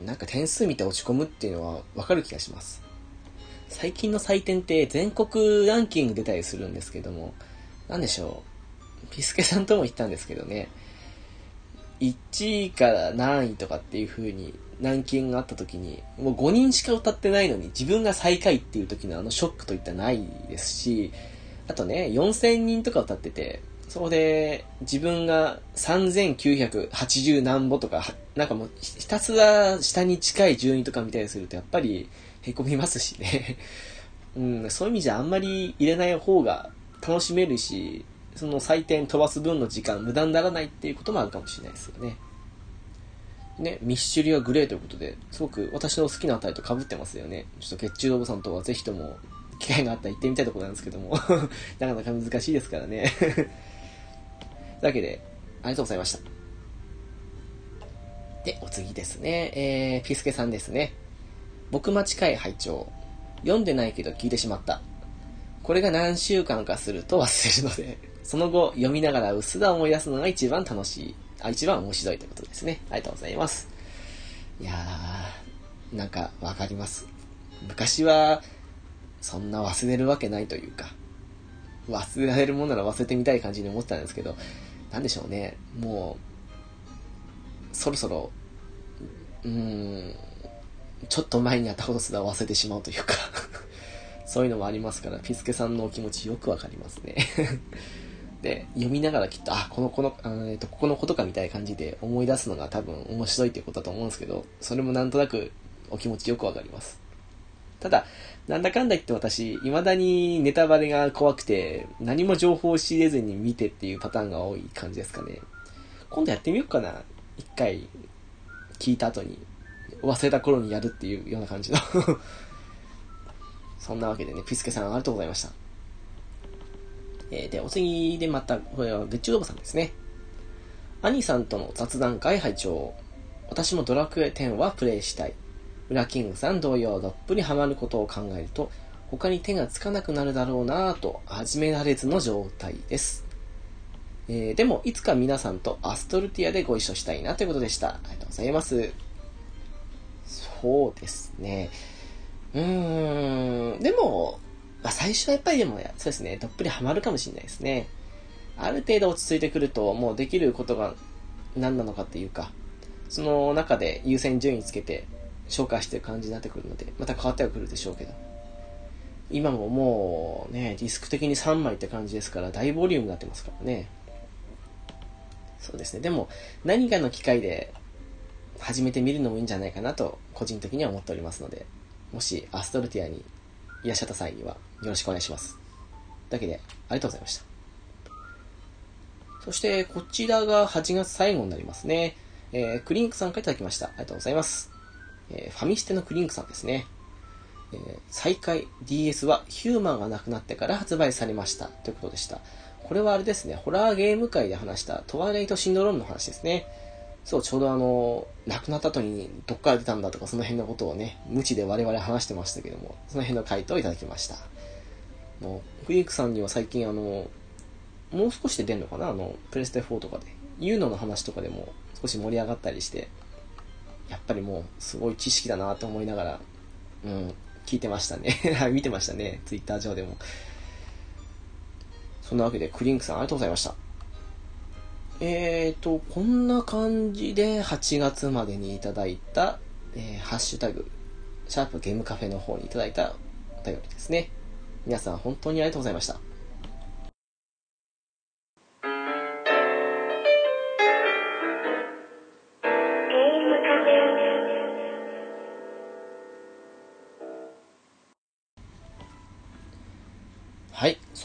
なんか点数見て落ち込むっていうのはわかる気がします。最近の採点って全国ランキング出たりするんですけども、なんでしょう。ピスケさんとも言ったんですけどね、1位から何位とかっていう風にランキングがあった時に、もう5人しか歌ってないのに自分が最下位っていう時のあのショックといったないですし、あとね、4000人とか歌ってて、そこで自分が3980何歩とか、なんかもうひたすら下に近い順位とか見たりするとやっぱり凹みますしね。うん、そういう意味じゃあんまり入れない方が楽しめるし、その採点飛ばす分の時間無駄にならないっていうこともあるかもしれないですよね。ね、ミッシュリはグレーということで、すごく私の好きな値と被ってますよね。ちょっと血中ロボさんとはぜひとも機会があったら行ってみたいところなんですけども なかなか難しいですからねというわけで、ありがとうございました。で、お次ですね。えー、ピスケさんですね。僕待ち会拝聴読んでないけど聞いてしまった。これが何週間かすると忘れるので、その後読みながら薄ら思い出すのが一番楽しい、あ、一番面白いということですね。ありがとうございます。いやー、なんかわかります。昔は、そんな忘れるわけないというか、忘れられるもんなら忘れてみたい感じに思ってたんですけど、なんでしょうね。もう、そろそろ、うーん、ちょっと前にやったことすら忘れてしまうというか そういうのもありますから、ピスケさんのお気持ちよくわかりますね で、読みながらきっと、あ、この、この、あのえっと、ここのことかみたいな感じで思い出すのが多分面白いっていうことだと思うんですけど、それもなんとなくお気持ちよくわかります。ただ、なんだかんだ言って私、未だにネタバレが怖くて、何も情報を仕入れずに見てっていうパターンが多い感じですかね。今度やってみようかな。一回、聞いた後に、忘れた頃にやるっていうような感じの そんなわけでね、ピスケさんありがとうございました。えー、で、お次でまた、これは、別中ロボさんですね。兄さんとの雑談会拝聴私もドラクエ10はプレイしたい。ウラキングさん同様どっぷりハマることを考えると、他に手がつかなくなるだろうなぁと始められずの状態です。えー、でも、いつか皆さんとアストルティアでご一緒したいなということでした。ありがとうございます。そうですね。うーん、でも、まあ、最初はやっぱりでも、そうですね、どっぷりハマるかもしれないですね。ある程度落ち着いてくると、もうできることが何なのかっていうか、その中で優先順位つけて紹介してる感じになってくるので、また変わってはくるでしょうけど。今ももうね、ディスク的に3枚って感じですから、大ボリュームになってますからね。そうですね。でも、何かの機会で始めてみるのもいいんじゃないかなと、個人的には思っておりますので、もしアストルティアにいらっしゃった際にはよろしくお願いします。だけで、ありがとうございました。そして、こちらが8月最後になりますね。えー、クリンクさんからいただきました。ありがとうございます。えー、ファミステのクリンクさんですね。えー、再開 DS はヒューマンが亡くなってから発売されました。ということでした。これはあれですね、ホラーゲーム界で話したトワイライトシンドロームの話ですね。そう、ちょうどあの、亡くなった後にどっから出たんだとかその辺のことをね、無知で我々話してましたけども、その辺の回答をいただきました。もう、クリークさんには最近あの、もう少しで出るのかな？あの、プレステ4とかで。ユーノの話とかでも少し盛り上がったりして、やっぱりもう、すごい知識だなと思いながら、うん、聞いてましたね。見てましたね。ツイッター上でも。そんなわけで、クリンクさんありがとうございました。えーと、こんな感じで8月までにいただいた、えー、ハッシュタグ、シャープゲームカフェの方にいただいたお便りですね。皆さん本当にありがとうございました。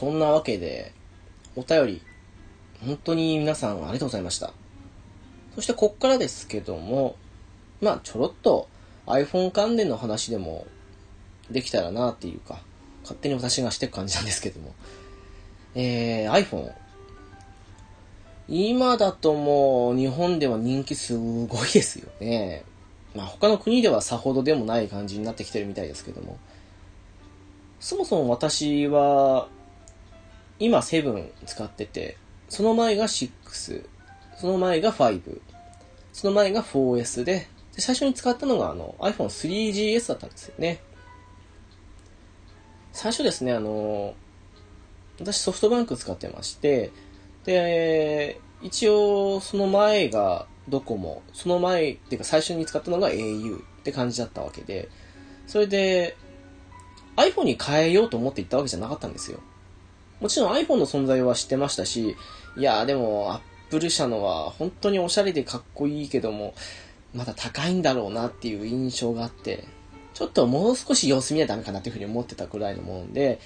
そんなわけで、お便り、本当に皆さんありがとうございました。そしてこっからですけども、まあちょろっと iPhone 関連の話でもできたらなっていうか、勝手に私がしてる感じなんですけども。えー、iPhone。今だともう日本では人気すごいですよね。まあ他の国ではさほどでもない感じになってきてるみたいですけども。そもそも私は、今7使ってて、その前が6、その前が5、その前が 4S で、で最初に使ったのがあの iPhone3GS だったんですよね。最初ですね、あの、私ソフトバンク使ってまして、で、一応その前がドコモ、その前っていうか最初に使ったのが au って感じだったわけで、それで iPhone に変えようと思って行ったわけじゃなかったんですよ。もちろん iPhone の存在は知ってましたし、いやでも Apple 社のは本当におしゃれでかっこいいけども、まだ高いんだろうなっていう印象があって、ちょっともう少し様子見はダメかなっていうふうに思ってたくらいのもんで、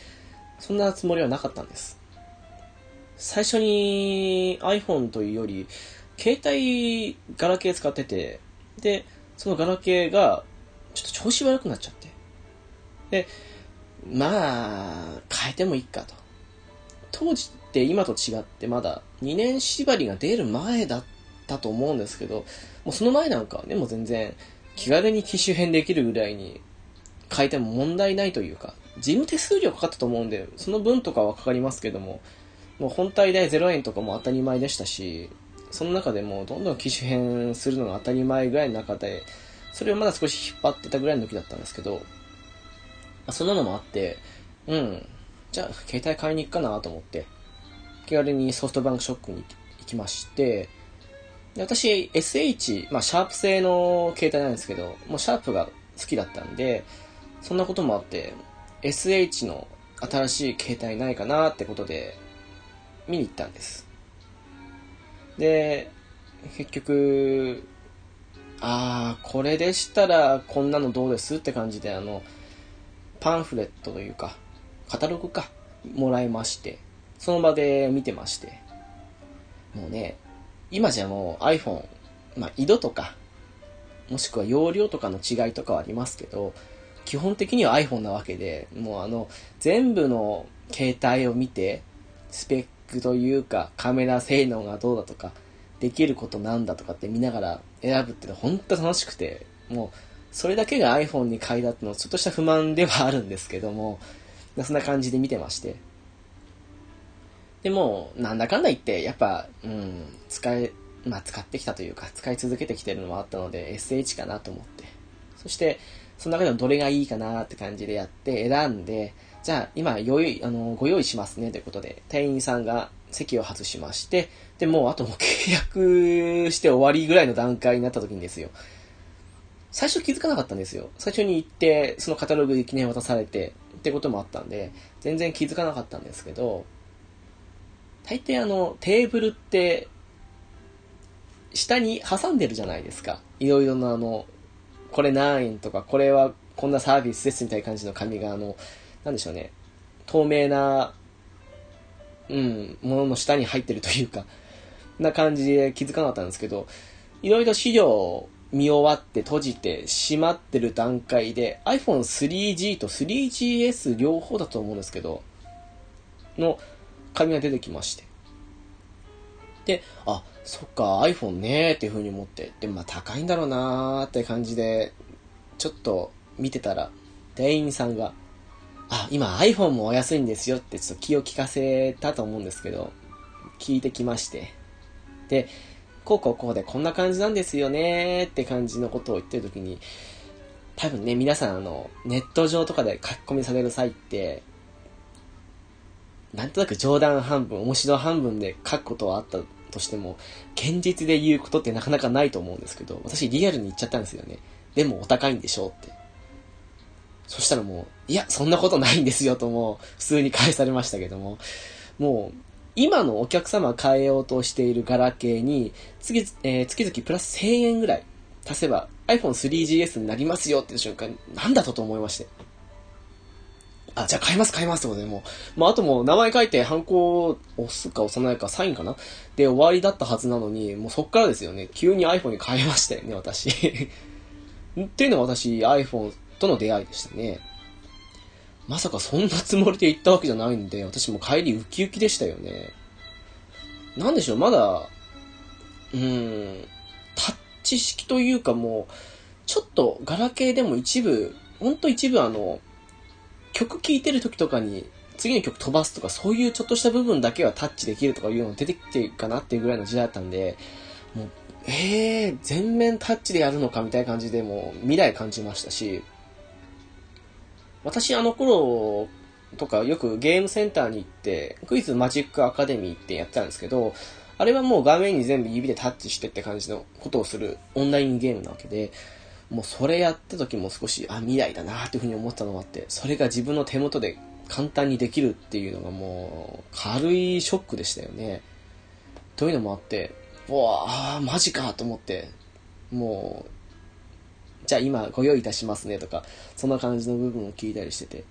そんなつもりはなかったんです。最初に iPhone というより、携帯ガラケー使ってて、で、そのガラケーがちょっと調子悪くなっちゃって。で、まあ、変えてもいいかと。当時って今と違ってまだ2年縛りが出る前だったと思うんですけど、もうその前なんかはね、もう全然気軽に機種変できるぐらいに変えても問題ないというか、事務手数料かかったと思うんで、その分とかはかかりますけども、もう本体代0円とかも当たり前でしたし、その中でもどんどん機種変するのが当たり前ぐらいの中で、それをまだ少し引っ張ってたぐらいの時だったんですけど、そんなのもあって、うん、じゃあ携帯買いに行くかなと思って、気軽にソフトバンクショックに行きまして、で私 SH、まあシャープ製の携帯なんですけど、もうシャープが好きだったんで、そんなこともあって、SH の新しい携帯ないかなってことで、見に行ったんです。で、結局、ああ、これでしたらこんなのどうですって感じで、あの、パンフレットというか、カタログか、もらいまして、その場で見てまして、もうね、今じゃもう iPhone、まあ、緯度とか、もしくは容量とかの違いとかはありますけど、基本的には iPhone なわけで、もうあの、全部の携帯を見て、スペックというか、カメラ性能がどうだとか、できることなんだとかって見ながら選ぶってのは本当楽しくて、もう、それだけが iPhone に買いだってのちょっとした不満ではあるんですけども、そんな感じで見てまして。でも、なんだかんだ言って、やっぱ、うん、使え、まあ使ってきたというか、使い続けてきてるのもあったので、SH かなと思って。そして、その中でもどれがいいかなって感じでやって選んで、じゃあ今用意、あの、ご用意しますねということで、店員さんが席を外しまして、で、もうあともう契約して終わりぐらいの段階になった時にですよ。最初気づかなかったんですよ。最初に行って、そのカタログで記念渡されて、ってこともあったんで、全然気づかなかったんですけど、大抵あの、テーブルって、下に挟んでるじゃないですか。いろいろなあの、これ何円とか、これはこんなサービスですみたいな感じの紙が、あの、なんでしょうね、透明な、うん、ものの下に入ってるというか、な感じで気づかなかったんですけど、いろいろ資料見終わって閉じて閉まってる段階で iPhone3G と 3GS 両方だと思うんですけど、の紙が出てきまして。で、あ、そっか、iPhone ねーっていう風に思って、で、まあ高いんだろうなーって感じで、ちょっと見てたら、店員さんが、あ、今 iPhone もお安いんですよってちょっと気を利かせたと思うんですけど、聞いてきまして。で、こうこうこうでこんな感じなんですよねって感じのことを言ってる時に、多分ね、皆さんあの、ネット上とかで書き込みされる際って、なんとなく冗談半分、面白半分で書くことはあったとしても、現実で言うことってなかなかないと思うんですけど、私リアルに言っちゃったんですよね。でもお高いんでしょうって。そしたらもう、いや、そんなことないんですよとも、普通に返されましたけども、もう、今のお客様が変えようとしているガラケーに、月,、えー、月々プラス1000円ぐらい足せば iPhone3GS になりますよっていう瞬間、なんだとと思いまして。あ、じゃあ買います買いますってことでもう、まあ、あともう名前書いて、ハンコを押すか押さないか、サインかな？で終わりだったはずなのに、もうそっからですよね、急に iPhone に変えましたよね、私。っていうのは私、iPhone との出会いでしたね。まさかそんなつもりで行ったわけじゃないんで、私も帰りウキウキでしたよね。なんでしょう、まだ、うん、タッチ式というかもう、ちょっとガラケーでも一部、ほんと一部あの、曲聴いてる時とかに、次の曲飛ばすとか、そういうちょっとした部分だけはタッチできるとかいうの出てきてるかなっていうぐらいの時代だったんで、もう、えー、全面タッチでやるのかみたいな感じでもう未来感じましたし、私あの頃とかよくゲームセンターに行って、クイズマジックアカデミーってやってたんですけど、あれはもう画面に全部指でタッチしてって感じのことをするオンラインゲームなわけで、もうそれやった時も少し、あ、未来だなっていうふうに思ったのもあって、それが自分の手元で簡単にできるっていうのがもう、軽いショックでしたよね。というのもあって、うわあ、マジかと思って、もう、じゃあ今ご用意いたしますねとか、そんな感じの部分を聞いたりしてて。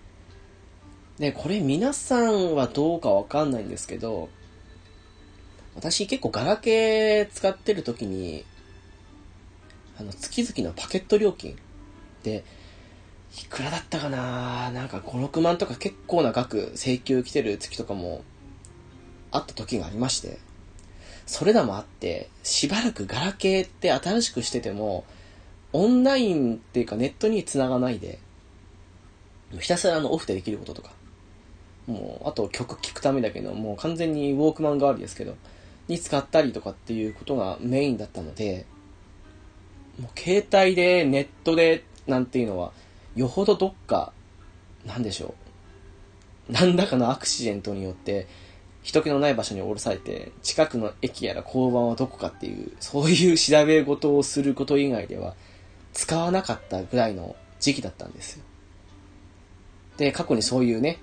で、これ皆さんはどうかわかんないんですけど、私結構ガラケー使ってる時に、あの、月々のパケット料金で、いくらだったかな？なんか5、6万とか結構な額請求来てる月とかもあった時がありまして、それらもあって、しばらくガラケーって新しくしてても、オンラインっていうかネットに繋がないで、ひたすらあのオフでできることとか、もう、あと曲聴くためだけど、もう完全にウォークマン代わりですけど、に使ったりとかっていうことがメインだったので、もう携帯でネットでなんていうのは、よほどどっか、なんでしょう。何らかのアクシデントによって、人気のない場所に降ろされて、近くの駅やら交番はどこかっていう、そういう調べ事をすること以外では、使わなかったぐらいの時期だったんですよ。で、過去にそういうね、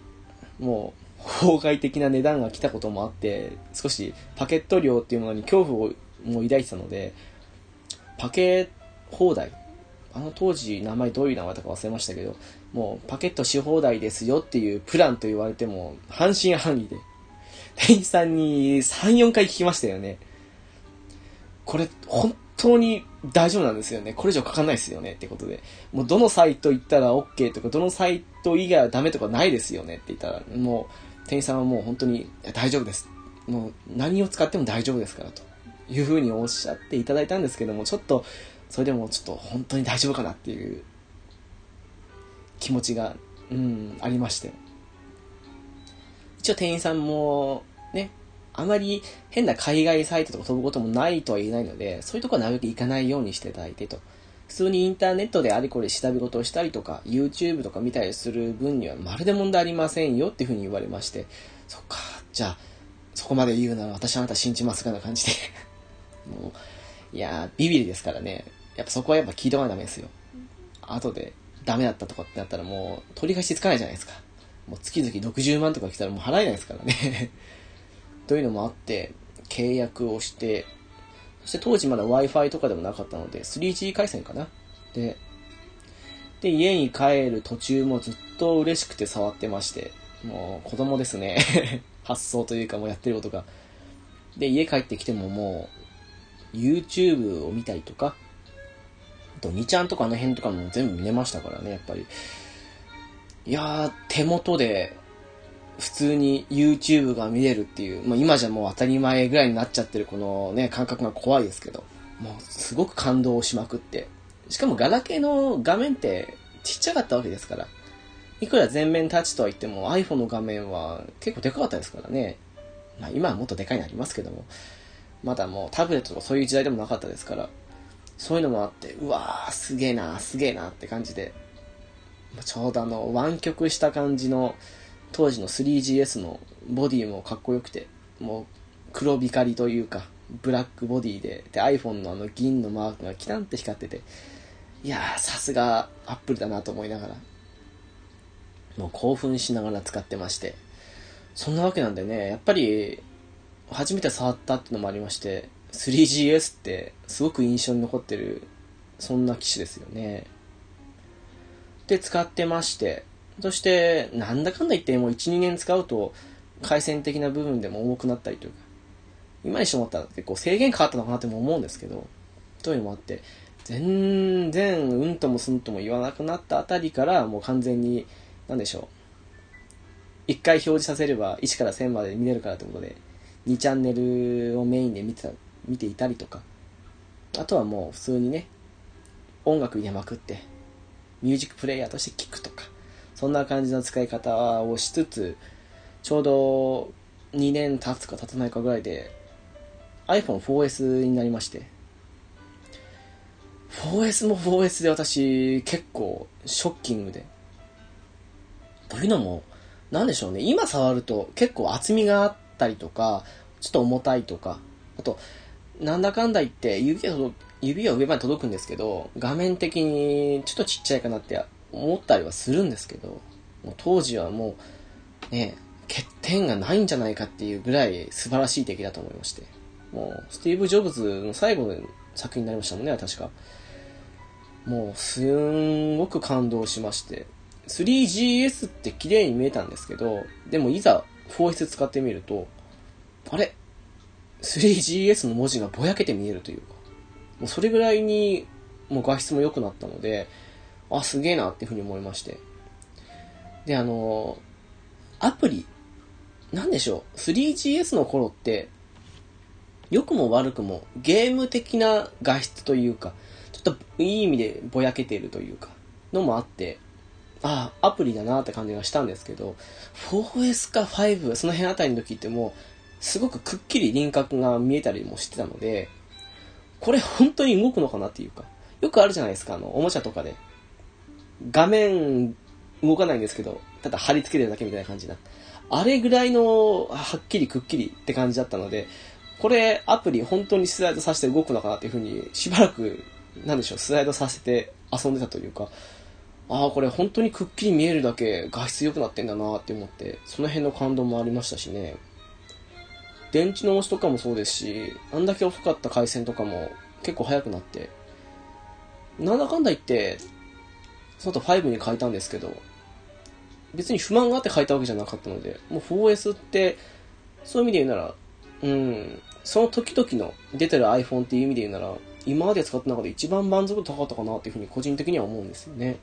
もう、法外的な値段が来たこともあって、少しパケット量っていうものに恐怖をもう抱いてたので、パケ放題。あの当時名前どういう名前だか忘れましたけど、もうパケットし放題ですよっていうプランと言われても、半信半疑で。店員さんに3、4回聞きましたよね。これ、本当に大丈夫なんですよね。これ以上かかんないですよね。ってことで。もうどのサイト行ったら OK とか、どのサイト以外はダメとかないですよねって言ったら、もう、店員さんはもう本当に大丈夫です。もう何を使っても大丈夫ですからというふうにおっしゃっていただいたんですけども、ちょっと、それでもちょっと本当に大丈夫かなっていう気持ちが、うん、ありまして。一応店員さんも、あまり変な海外サイトとか飛ぶこともないとは言えないので、そういうとこはなるべく行かないようにしていただいてと。普通にインターネットであれこれ調べ事をしたりとか、YouTube とか見たりする分にはまるで問題ありませんよっていうふうに言われまして、そっか、じゃあ、そこまで言うなら私あなた信じますかな感じで もう、いや、ビビりですからね。やっぱそこはやっぱ聞いとかないダメですよ。後でダメだったとかってなったらもう取り返しつかないじゃないですか。もう月々60万とか来たらもう払えないですからねというのもあって、契約をして、そして当時まだ Wi-Fi とかでもなかったので、3G 回線かな。で、で、家に帰る途中もずっと嬉しくて触ってまして、もう子供ですね。発想というかもうやってることが。で、家帰ってきてももう、YouTube を見たりとか、あと2ちゃんとかあの辺とかも全部見れましたからね、やっぱり。いやー、手元で普通に YouTube が見れるっていう、まあ、今じゃもう当たり前ぐらいになっちゃってるこのね、感覚が怖いですけど、もうすごく感動しまくって。しかもガラケーの画面ってちっちゃかったわけですから。いくら全面タッチとは言っても iPhone の画面は結構でかかったですからね。まあ今はもっとでかいのありますけども。まだもうタブレットとかそういう時代でもなかったですから。そういうのもあって、うわー、すげえな、すげえなって感じで。ちょうどあの、湾曲した感じの当時の 3GS のボディもかっこよくて、もう黒光りというか、ブラックボディで、で iPhone のあの銀のマークがキランって光ってて、いやー、さすがアップルだなと思いながら、もう興奮しながら使ってまして、そんなわけなんでね、やっぱり、初めて触ったってのもありまして、3GS ってすごく印象に残ってる、そんな機種ですよね。で、使ってまして、そして、なんだかんだ言ってもう1、2年使うと、回線的な部分でも重くなったりというか、今にして思ったら結構制限変わったのかなっても思うんですけど、というのもあって、全然うんともすんとも言わなくなったあたりからもう完全に、なんでしょう。一回表示させれば1から1000まで見れるからってことで、2チャンネルをメインで見てた、見ていたりとか、あとはもう普通にね、音楽入れまくって、ミュージックプレイヤーとして聴くとか、そんな感じの使い方をしつつ、ちょうど2年経つか経たないかぐらいで iPhone4S になりまして、4S も 4S で私結構ショッキングで。というのも、なんでしょうね。今触ると結構厚みがあったりとか、ちょっと重たいとか、あと、なんだかんだ言って指が指が上まで届くんですけど、画面的にちょっとちっちゃいかなって思ったりはするんですけど、もう当時はもう、ね、欠点がないんじゃないかっていうぐらい素晴らしい出来だと思いまして。もう、スティーブ・ジョブズの最後の作品になりましたもんね、確か。もう、すんごく感動しまして。3GS って綺麗に見えたんですけど、でもいざ 4S 使ってみると、あれ ?3GS の文字がぼやけて見えるというか、もうそれぐらいにもう画質も良くなったので、あ、すげえなっていうふうに思いまして。で、あの、アプリ、なんでしょう、3GS の頃って、良くも悪くもゲーム的な画質というか、ちょっといい意味でぼやけているというか、のもあって、ああ、アプリだなって感じがしたんですけど、4S か5、その辺あたりの時ってもう、すごくくっきり輪郭が見えたりもしてたので、これ本当に動くのかなっていうか、よくあるじゃないですか、あの、おもちゃとかで。画面動かないんですけど、ただ貼り付けてるだけみたいな感じな。あれぐらいの、はっきりくっきりって感じだったので、これアプリ本当にスライドさせて動くのかなっていうふうに、しばらく、なんでしょう、スライドさせて遊んでたというか、ああ、これ本当にくっきり見えるだけ画質良くなってんだなって思って、その辺の感動もありましたしね。電池の押しとかもそうですし、あんだけ遅かった回線とかも結構速くなって、なんだかんだ言って、その後5に変えたんですけど、別に不満があって変えたわけじゃなかったので、もう 4S って、そういう意味で言うなら、うん、その時々の出てる iPhone っていう意味で言うなら、今まで使った中で一番満足度高かったかなっていうふうに個人的には思うんですよね。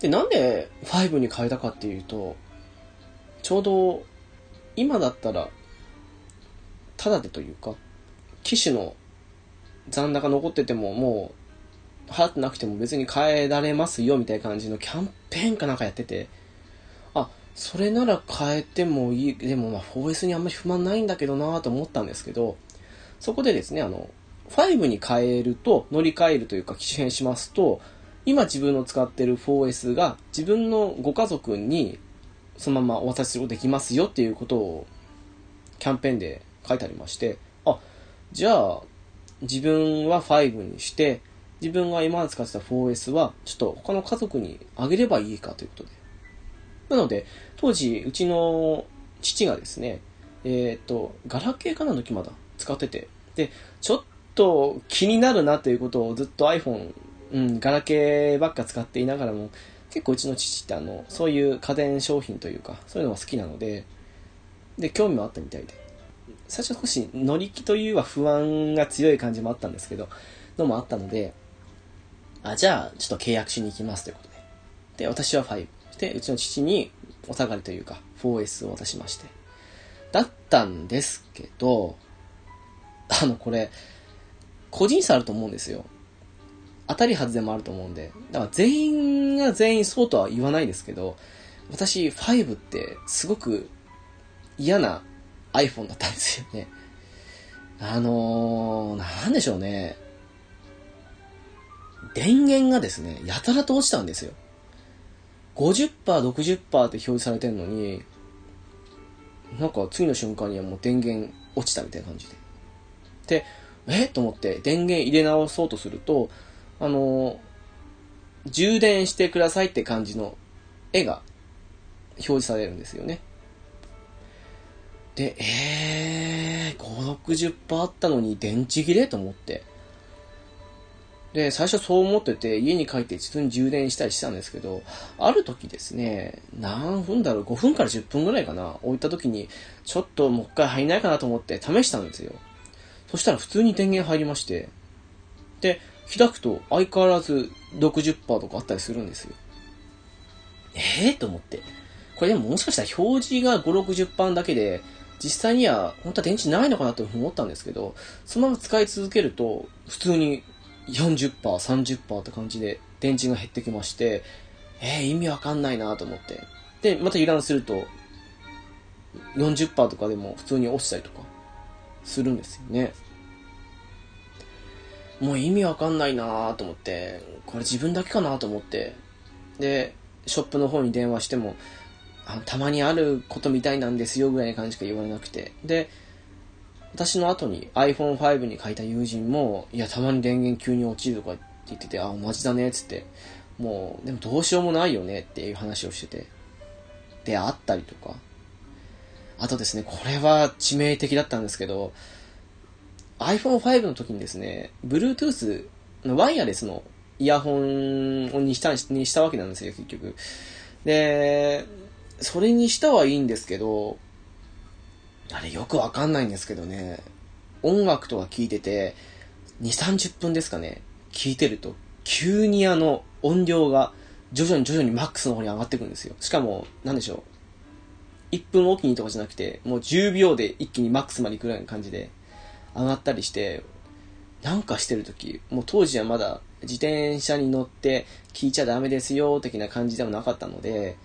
で、なんで5に変えたかっていうと、ちょうど今だったら、ただでというか、機種の残高残っててももう払ってなくても別に変えられますよみたいな感じのキャンペーンかなんかやってて、あ、それなら変えてもいい、でもまあ 4S にあんまり不満ないんだけどなと思ったんですけど、そこでですね、あの、5に変えると、乗り換えるというか機種変しますと、今自分の使ってる 4S が自分のご家族にそのままお渡しすることできますよっていうことをキャンペーンで書いてありまして、あ、じゃあ自分は5にして、自分が今まで使ってた 4S はちょっと他の家族にあげればいいかということで。なので、当時うちの父がですね、えっ、ー、と、ガラケーかなの時まだ使ってて、で、ちょっと気になるなということをずっと iPhone、うん、ガラケーばっか使っていながらも、結構うちの父ってあの、そういう家電商品というか、そういうのが好きなので、で、興味もあったみたいで。最初少し乗り気というは不安が強い感じもあったんですけど、のもあったので、あ、じゃあ、ちょっと契約しに行きますということで。で、私は5。で、うちの父にお下がりというか、4S を渡しまして。だったんですけど、あの、これ、個人差あると思うんですよ。当たり外れもあると思うんで。だから全員が全員そうとは言わないですけど、私5ってすごく嫌な iPhone だったんですよね。あのー、なんでしょうね。電源がですね、やたらと落ちたんですよ。50%、60%って表示されてんのに、なんか次の瞬間にはもう電源落ちたみたいな感じで。で、え？と思って電源入れ直そうとすると、あの、充電してくださいって感じの絵が表示されるんですよね。で、えー、5、60%あったのに電池切れ？と思って。で、最初そう思ってて、家に帰って自分に充電したりしたんですけど、ある時ですね、何分だろう、5分から10分ぐらいかな、置いた時に、ちょっともう一回入んないかなと思って試したんですよ。そしたら普通に電源入りまして、で、開くと相変わらず60%とかあったりするんですよ。ええー、と思って。これでももしかしたら表示が5、60%だけで、実際には本当は電池ないのかなと思ったんですけど、そのまま使い続けると、普通に40%、30%って感じで電池が減ってきまして、えー、意味わかんないなと思って。で、また油断すると、40%とかでも普通に落ちたりとかするんですよね。もう意味わかんないなと思って、これ自分だけかなと思って、で、ショップの方に電話しても、たまにあることみたいなんですよぐらいな感じしか言われなくて。で、私の後に iPhone5 に書いた友人も、いや、たまに電源急に落ちるとかって言ってて、あ、マジだね、っつって。もう、でもどうしようもないよねっていう話をしてて。で、あったりとか。あとですね、これは致命的だったんですけど、iPhone5 の時にですね、Bluetooth のワイヤレスのイヤホンにしたにしたわけなんですよ、結局。で、それにしたはいいんですけど、あれよくわかんないんですけどね、音楽とか聴いてて、2、30分ですかね、聴いてると、急にあの、音量が徐々に徐々にマックスの方に上がってくるんですよ。しかも、なんでしょう。1分おきにとかじゃなくて、もう10秒で一気にマックスまで行くような感じで上がったりして、なんかしてるとき、もう当時はまだ自転車に乗って聞いちゃダメですよ、的な感じではなかったので、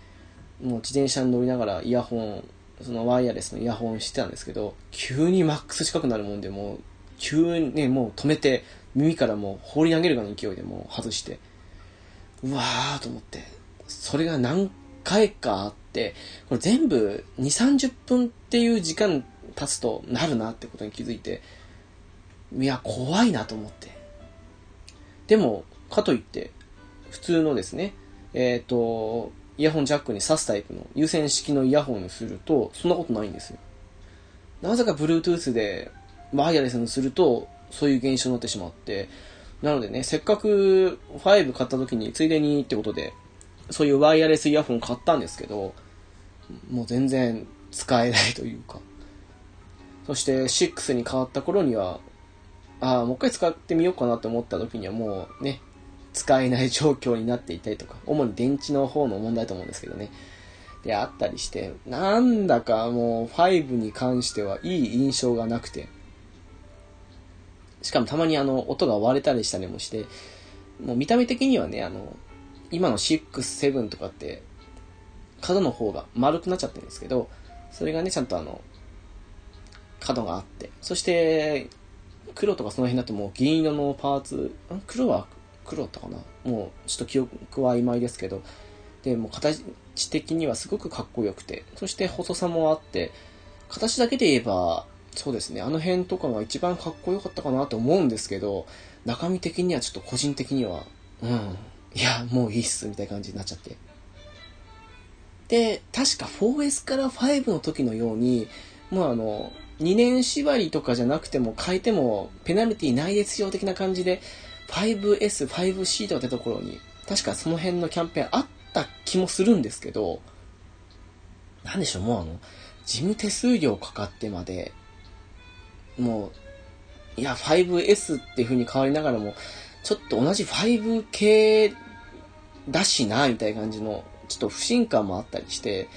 もう自転車に乗りながらイヤホン、そのワイヤレスのイヤホンしてたんですけど、急にマックス近くなるもんで、もう、急にね、もう止めて、耳からもう放り投げるような勢いでもう外して、うわーと思って、それが何回かあって、これ全部2、30分っていう時間経つとなるなってことに気づいて、いや、怖いなと思って。でも、かといって、普通のですね、えっ、ー、と、イヤホンジャックに挿すタイプの有線式のイヤホンにすると、そんなことないんですよ。なぜか Bluetooth でワイヤレスにすると、そういう現象になってしまって、なのでね、せっかく5買った時についでにってことで、そういうワイヤレスイヤホン買ったんですけど、もう全然使えないというか。そして6に変わった頃には、ああ、もう一回使ってみようかなと思った時にはもうね、使えない状況になっていたりとか、主に電池の方の問題と思うんですけどね。で、あったりして、なんだかもう5に関してはいい印象がなくて、しかもたまにあの、音が割れたりしたりもして、もう見た目的にはね、あの、今の6、7とかって、角の方が丸くなっちゃってるんですけど、それがね、ちゃんとあの、角があって、そして、黒とかその辺だともう銀色のパーツ、黒は黒だったかな？もうちょっと記憶は曖昧ですけど、で、も形的にはすごくかっこよくて、そして細さもあって、形だけで言えば、そうですね、あの辺とかが一番かっこよかったかなと思うんですけど、中身的にはちょっと個人的には、うん、いや、もういいっす、みたいな感じになっちゃって。で、確か 4S から5の時のように、もうあの、2年縛りとかじゃなくても変えてもペナルティないですよ的な感じで 5S、5C とかってところに確かその辺のキャンペーンあった気もするんですけどなんでしょう、もうあの、事務手数料かかってまで、もう、いや、5S っていう風に変わりながらも、ちょっと同じ5系だしな、みたいな感じの、ちょっと不信感もあったりして、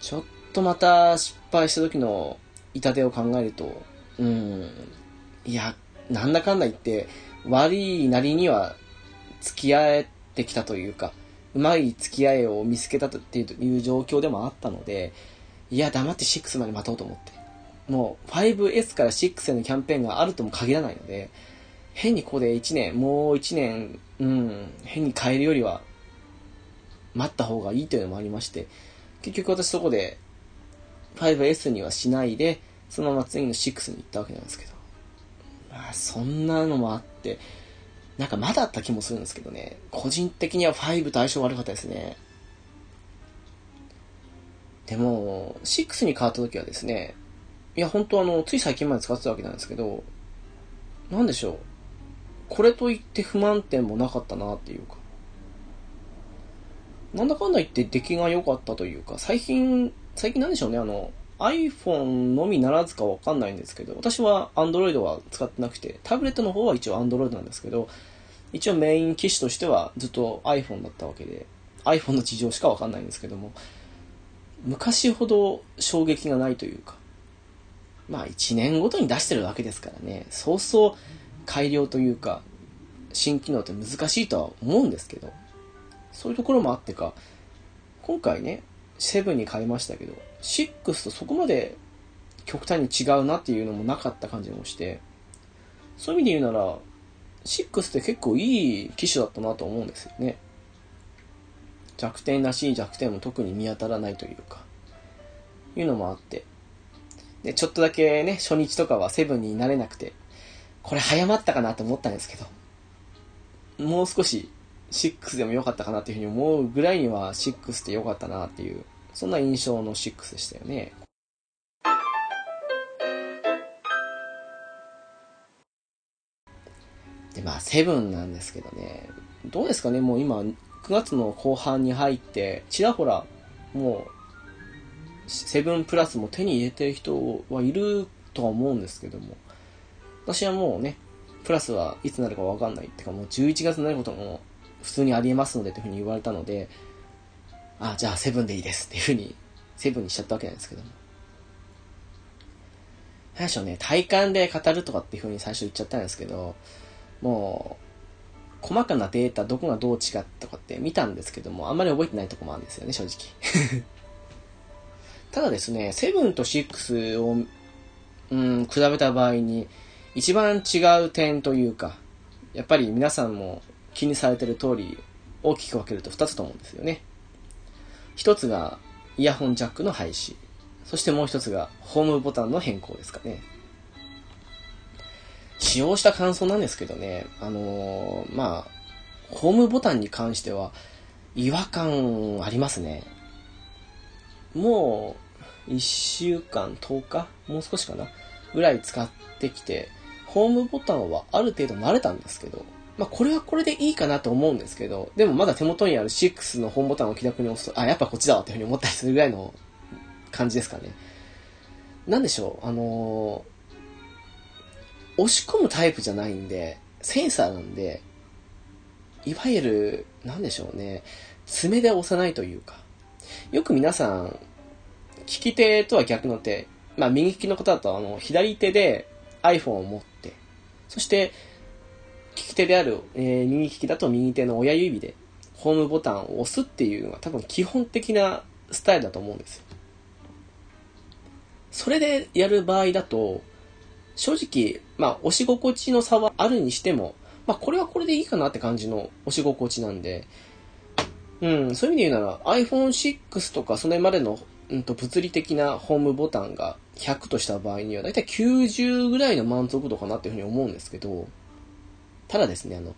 ちょっとまた失敗した時の痛手を考えると、うん、いや、なんだかんだ言って、悪いなりには付き合ってきたというか、うまい付き合いを見つけたっていう状況でもあったので、いや、黙って6まで待とうと思って。もう 5S から6へのキャンペーンがあるとも限らないので、変にここで1年、もう1年、うん、変に変えるよりは、待った方がいいというのもありまして、結局私そこで 5S にはしないで、そのまま次の6に行ったわけなんですけど。まあ、そんなのもあって、なんかまだあった気もするんですけどね。個人的には5と相性悪かったですね。でも、6に変わった時はですね、いや、本当あの、つい最近まで使ってたわけなんですけど、なんでしょう。これといって不満点もなかったなっていうか。なんだかんだ言って出来が良かったというか、最近、最近なんでしょうね、あの、iPhone のみならずかわかんないんですけど、私は Android は使ってなくて、タブレットの方は一応 Android なんですけど、一応メイン機種としてはずっと iPhone だったわけで、iPhone の事情しかわかんないんですけども、昔ほど衝撃がないというか、まあ1年ごとに出してるわけですからね、そうそう改良というか、新機能って難しいとは思うんですけど、そういうところもあってか、今回ね、7に変えましたけど、6とそこまで極端に違うなっていうのもなかった感じもして、そういう意味で言うなら、6って結構いい機種だったなと思うんですよね。弱点らしい弱点も特に見当たらないというか、いうのもあって。で、ちょっとだけね、初日とかは7になれなくて、これ早まったかなと思ったんですけど、もう少し6でも良かったかなっていうふうに思うぐらいには6って良かったなっていう、そんな印象の6でしたよね。で、まあ、7なんですけどね、どうですかね、もう今、9月の後半に入って、ちらほら、もう、7プラスも手に入れてる人はいるとは思うんですけども、私はもうね、プラスはいつなるかわかんないっていうか、もう11月になることも普通にありえますのでというふうに言われたので、あ、じゃあセブンでいいですっていうふうに、セブンにしちゃったわけなんですけども。何でしょうね、体感で語るとかっていうふうに最初言っちゃったんですけど、もう、細かなデータどこがどう違ったとかって見たんですけども、あんまり覚えてないとこもあるんですよね、正直。ただですね、セブンと6を、うん、比べた場合に、一番違う点というか、やっぱり皆さんも気にされてる通り、大きく分けると2つと思うんですよね。1つがイヤホンジャックの廃止。そしてもう1つがホームボタンの変更ですかね。使用した感想なんですけどね、あのー、まあ、ホームボタンに関しては違和感ありますね。もう、1週間、10日もう少しかなぐらい使ってきて、ホームボタンはある程度慣れたんですけど、まあ、これはこれでいいかなと思うんですけど、でもまだ手元にある6の本ボタンを気楽に押すと、あ、やっぱこっちだわっていうふうに思ったりするぐらいの感じですかね。なんでしょう、あのー、押し込むタイプじゃないんで、センサーなんで、いわゆる、なんでしょうね、爪で押さないというか、よく皆さん、利き手とは逆の手、まあ右利きの方だとあの、左手で iPhone を持って、そして、利き手である、えー、右利きだと右手の親指でホームボタンを押すっていうのが多分基本的なスタイルだと思うんですよ。それでやる場合だと、正直、まあ、押し心地の差はあるにしても、まあ、これはこれでいいかなって感じの押し心地なんで、うん、そういう意味で言うなら iPhone6 とかそれまでの、うん、と物理的なホームボタンが100とした場合にはだいたい90ぐらいの満足度かなっていうふうに思うんですけど、ただですね、あの、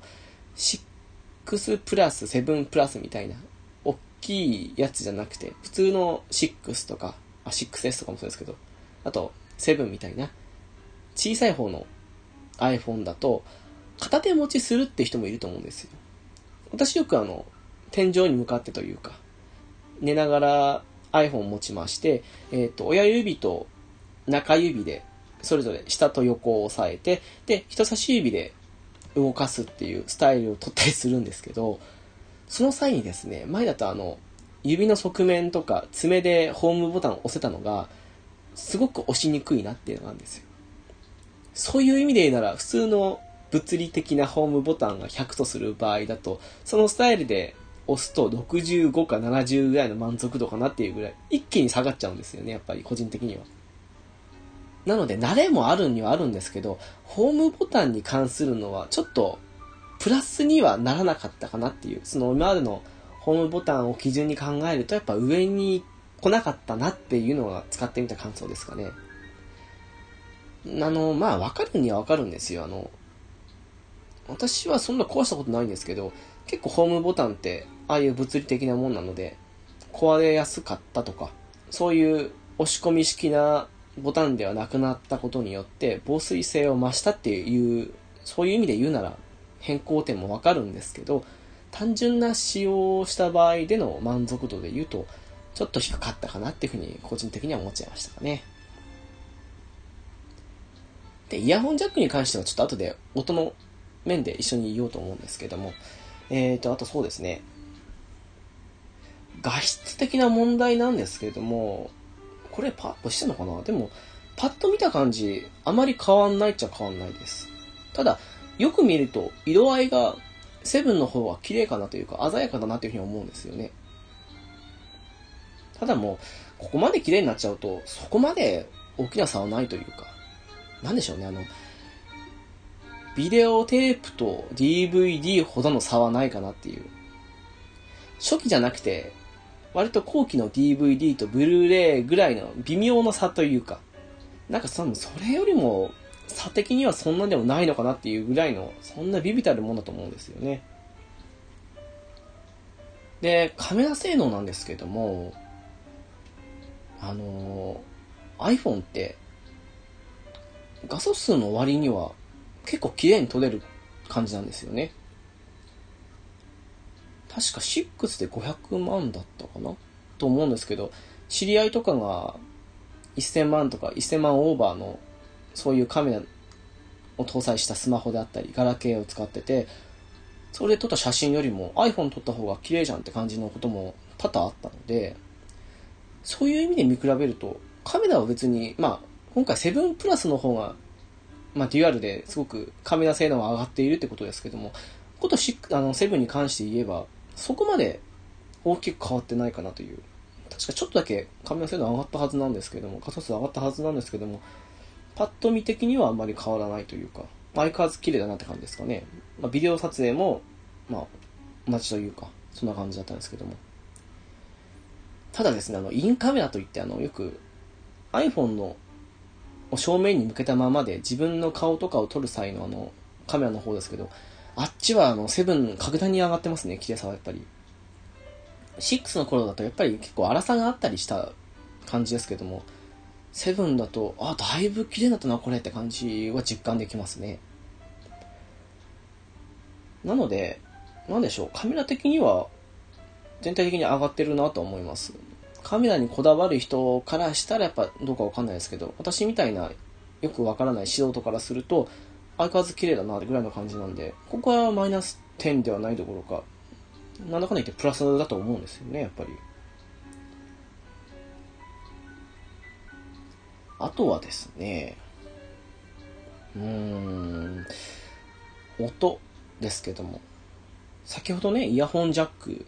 6プラス、7プラスみたいな、大きいやつじゃなくて、普通の6とか、あ、6S とかもそうですけど、あと、7みたいな、小さい方の iPhone だと、片手持ちするって人もいると思うんですよ。私よくあの、天井に向かってというか、寝ながら iPhone 持ちまして、えっ、ー、と、親指と中指で、それぞれ下と横を押さえて、で、人差し指で動かすっていうスタイルを取ったりするんですけど、その際にですね、前だとあの、指の側面とか爪でホームボタンを押せたのが、すごく押しにくいなっていうのがあるんですよ。そういう意味で言うなら、普通の物理的なホームボタンが100とする場合だと、そのスタイルで押すと65か70ぐらいの満足度かなっていうぐらい、一気に下がっちゃうんですよね、やっぱり個人的には。なので、慣れもあるにはあるんですけど、ホームボタンに関するのは、ちょっと、プラスにはならなかったかなっていう、その今までのホームボタンを基準に考えると、やっぱ上に来なかったなっていうのが使ってみた感想ですかね。あの、まあ、わかるにはわかるんですよ。あの、私はそんな壊したことないんですけど、結構ホームボタンって、ああいう物理的なもんなので、壊れやすかったとか、そういう押し込み式なボタンではなくなったことによって防水性を増したっていう、そういう意味で言うなら変更点もわかるんですけど、単純な使用をした場合での満足度で言うと、ちょっと低かったかなっていうふうに個人的には思っちゃいましたかね。で、イヤホンジャックに関してはちょっと後で音の面で一緒に言おうと思うんですけども、えーと、あとそうですね。画質的な問題なんですけれども、これパッとしてんのかな？でも、パッと見た感じ、あまり変わんないっちゃ変わんないです。ただ、よく見ると、色合いが、セブンの方は綺麗かなというか、鮮やかだなというふうに思うんですよね。ただもう、ここまで綺麗になっちゃうと、そこまで大きな差はないというか、なんでしょうね、あの、ビデオテープと DVD ほどの差はないかなっていう。初期じゃなくて、割と後期の DVD とブルーレイぐらいの微妙な差というか、なんかその、それよりも差的にはそんなでもないのかなっていうぐらいの、そんなビビたるものだと思うんですよね。で、カメラ性能なんですけども、あのー、iPhone って画素数の割には結構綺麗に撮れる感じなんですよね。確か6で500万だったかな？と思うんですけど、知り合いとかが1000万とか1000万オーバーのそういうカメラを搭載したスマホであったり、ガラケーを使ってて、それで撮った写真よりも iPhone 撮った方が綺麗じゃんって感じのことも多々あったので、そういう意味で見比べると、カメラは別に、まあ、今回7プラスの方が、まあ、デュアルですごくカメラ性能が上がっているってことですけども、ことあの7に関して言えば、そこまで大きく変わってないかなという。確かちょっとだけカメラ性能上がったはずなんですけども、画素数上がったはずなんですけども、パッと見的にはあんまり変わらないというか、相変わらず綺麗だなって感じですかね。まあ、ビデオ撮影も、まあ、同じというか、そんな感じだったんですけども。ただですね、あの、インカメラといって、あの、よく iPhone の正面に向けたままで自分の顔とかを撮る際のあの、カメラの方ですけど、あっちはあの、セブン格段に上がってますね、綺麗さはやっぱり。6の頃だとやっぱり結構粗さがあったりした感じですけども、セブンだと、あ、だいぶ綺麗だったな、これって感じは実感できますね。なので、なんでしょう、カメラ的には全体的に上がってるなと思います。カメラにこだわる人からしたらやっぱどうかわかんないですけど、私みたいなよくわからない素人からすると、相変わらず綺麗だなぐらいの感じなんで、ここはマイナス点ではないどころか、なんだかんだ言ってプラスだと思うんですよね、やっぱり。あとはですね、うーん、音ですけども、先ほどね、イヤホンジャック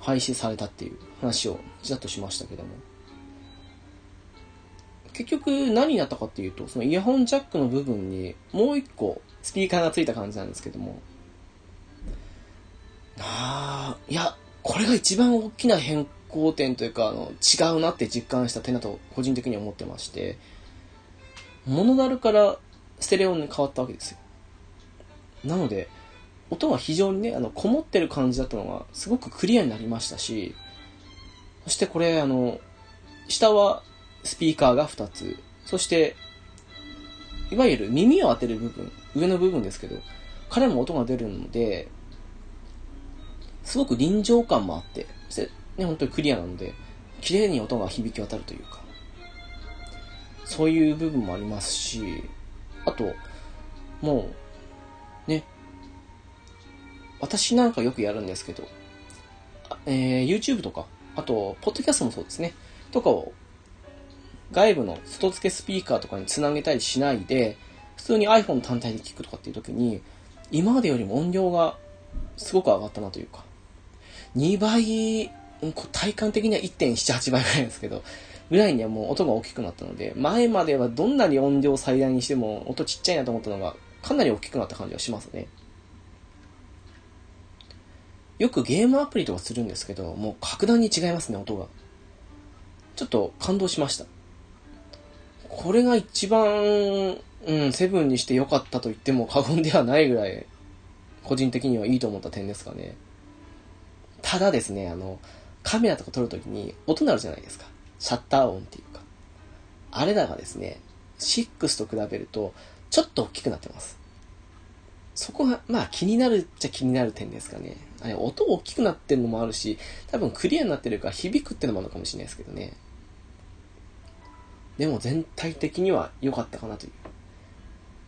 廃止されたっていう話をちらっとしましたけども、結局何になったかっていうと、そのイヤホンジャックの部分にもう一個スピーカーがついた感じなんですけども、ああ、いや、これが一番大きな変更点というか、あの、違うなって実感した点だと個人的に思ってまして、モノダルからステレオに変わったわけですよ。なので、音が非常にね、あの、こもってる感じだったのが、すごくクリアになりましたし、そしてこれ、あの、下はスピーカーが2つ、そして、いわゆる耳を当てる部分、上の部分ですけど、からも音が出るので、すごく臨場感もあって、そして、ね、本当にクリアなので、綺麗に音が響き渡るというか、そういう部分もありますし、あと、もう、ね、私なんかよくやるんですけど、えー、YouTube とか、あと、ポッドキャストもそうですね、とかを、外部の外付けスピーカーとかにつなげたりしないで、普通に iPhone 単体で聞くとかっていう時に、今までよりも音量がすごく上がったなというか、2倍、体感的には1.78倍ぐらいですけど、ぐらいにはもう音が大きくなったので、前まではどんなに音量最大にしても音ちっちゃいなと思ったのが、かなり大きくなった感じはしますね。よくゲームアプリとかするんですけど、もう格段に違いますね、音が。ちょっと感動しました。これが一番、うん、セブンにして良かったと言っても過言ではないぐらい、個人的にはいいと思った点ですかね。ただですね、あの、カメラとか撮るときに音鳴るじゃないですか。シャッター音っていうか。あれらがですね、6と比べると、ちょっと大きくなってます。そこが、まあ気になるっちゃ気になる点ですかね。あれ、音大きくなってるのもあるし、多分クリアになってるから響くってのもあるのかもしれないですけどね。でも全体的には良かったかなという。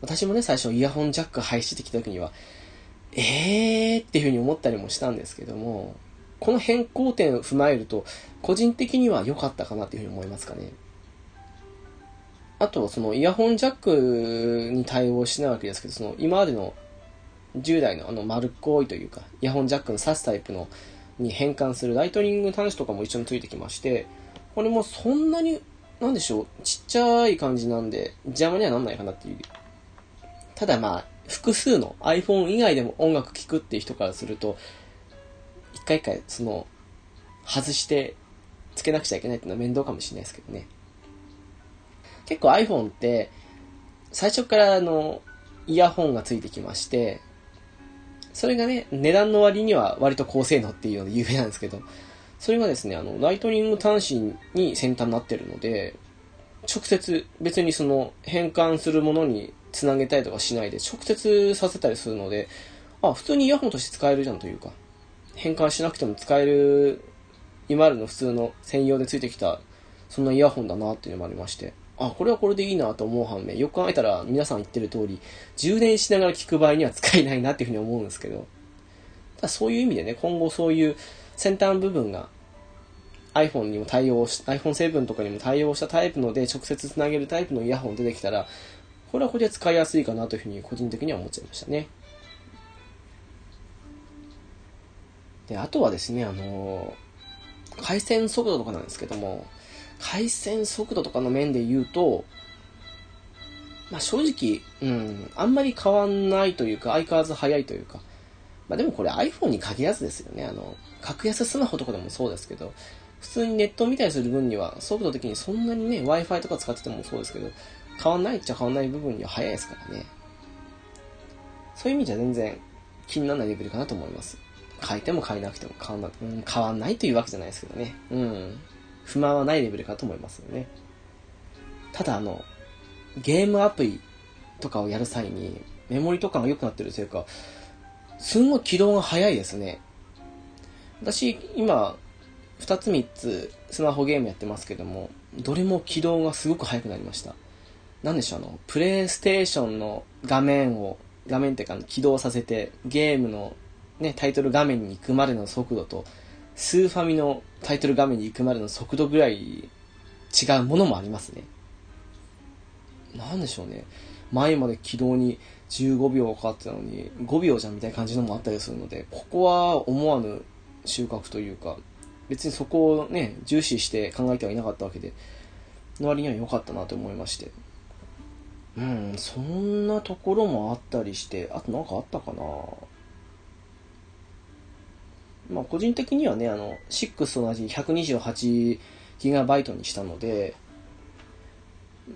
私もね、最初イヤホンジャック廃止してきた時には、えーっていうふうに思ったりもしたんですけども、この変更点を踏まえると、個人的には良かったかなっていうふうに思いますかね。あと、そのイヤホンジャックに対応しないわけですけど、その今までの従来のあの丸っこいというか、イヤホンジャックの挿すタイプのに変換するライトニング端子とかも一緒についてきまして、これもそんなに、なんでしょう、ちっちゃい感じなんで邪魔にはなんないかなっていう。ただまあ、複数の iPhone 以外でも音楽聴くっていう人からすると、一回一回その、外してつけなくちゃいけないっていうのは面倒かもしれないですけどね。結構 iPhone って、最初からあの、イヤホンがついてきまして、それがね、値段の割には割と高性能っていうので有名なんですけど、それがですね、あの、ライトニング端子に先端になってるので、直接別にその変換するものにつなげたりとかしないで直接させたりするので、あ、普通にイヤホンとして使えるじゃんというか、変換しなくても使える、今あるの普通の専用でついてきた、そんなイヤホンだなっていうのもありまして、あ、これはこれでいいなと思う反面、よく考えたら皆さん言ってる通り、充電しながら聞く場合には使えないなっていうふうに思うんですけど、ただそういう意味でね、今後そういう先端部分が iPhone にも対応し、iPhone7 とかにも対応したタイプので直接つなげるタイプのイヤホン出てきたら、これはこれで使いやすいかなというふうに個人的には思っちゃいましたね。で、あとはですね、あの回線速度とかなんですけども、回線速度とかの面で言うと、まあ、正直、うん、あんまり変わんないというか、相変わらず速いというか、まあ、でもこれ iPhone に限らずですよね。あの、格安スマホとかでもそうですけど、普通にネットを見たりする分には、速度的にそんなにね、Wi-Fi とか使っててもそうですけど、変わんないっちゃ変わんない部分には速いですからね。そういう意味じゃ全然気にならないレベルかなと思います。変えても変えなくても変わんな、うん、変わんないというわけじゃないですけどね。うん。不満はないレベルかと思いますよね。ただあの、ゲームアプリとかをやる際に、メモリとかが良くなってるせいうか、すんごい起動が早いですね。私、今、2つ3つスマホゲームやってますけども、どれも起動がすごく速くなりました。なんでしょう、あの、プレイステーションの画面を、画面っていうか起動させて、ゲームのね、タイトル画面に行くまでの速度と、スーファミのタイトル画面に行くまでの速度ぐらい違うものもありますね。なんでしょうね。前まで起動に15秒かかってたのに5秒じゃんみたいな感じのもあったりするので、ここは思わぬ収穫というか、別にそこをね、重視して考えてはいなかったわけで、の割には良かったなと思いまして。うん、そんなところもあったりして、あとなんかあったかなまあ、個人的にはね、あの、6と同じ 128GB にしたので、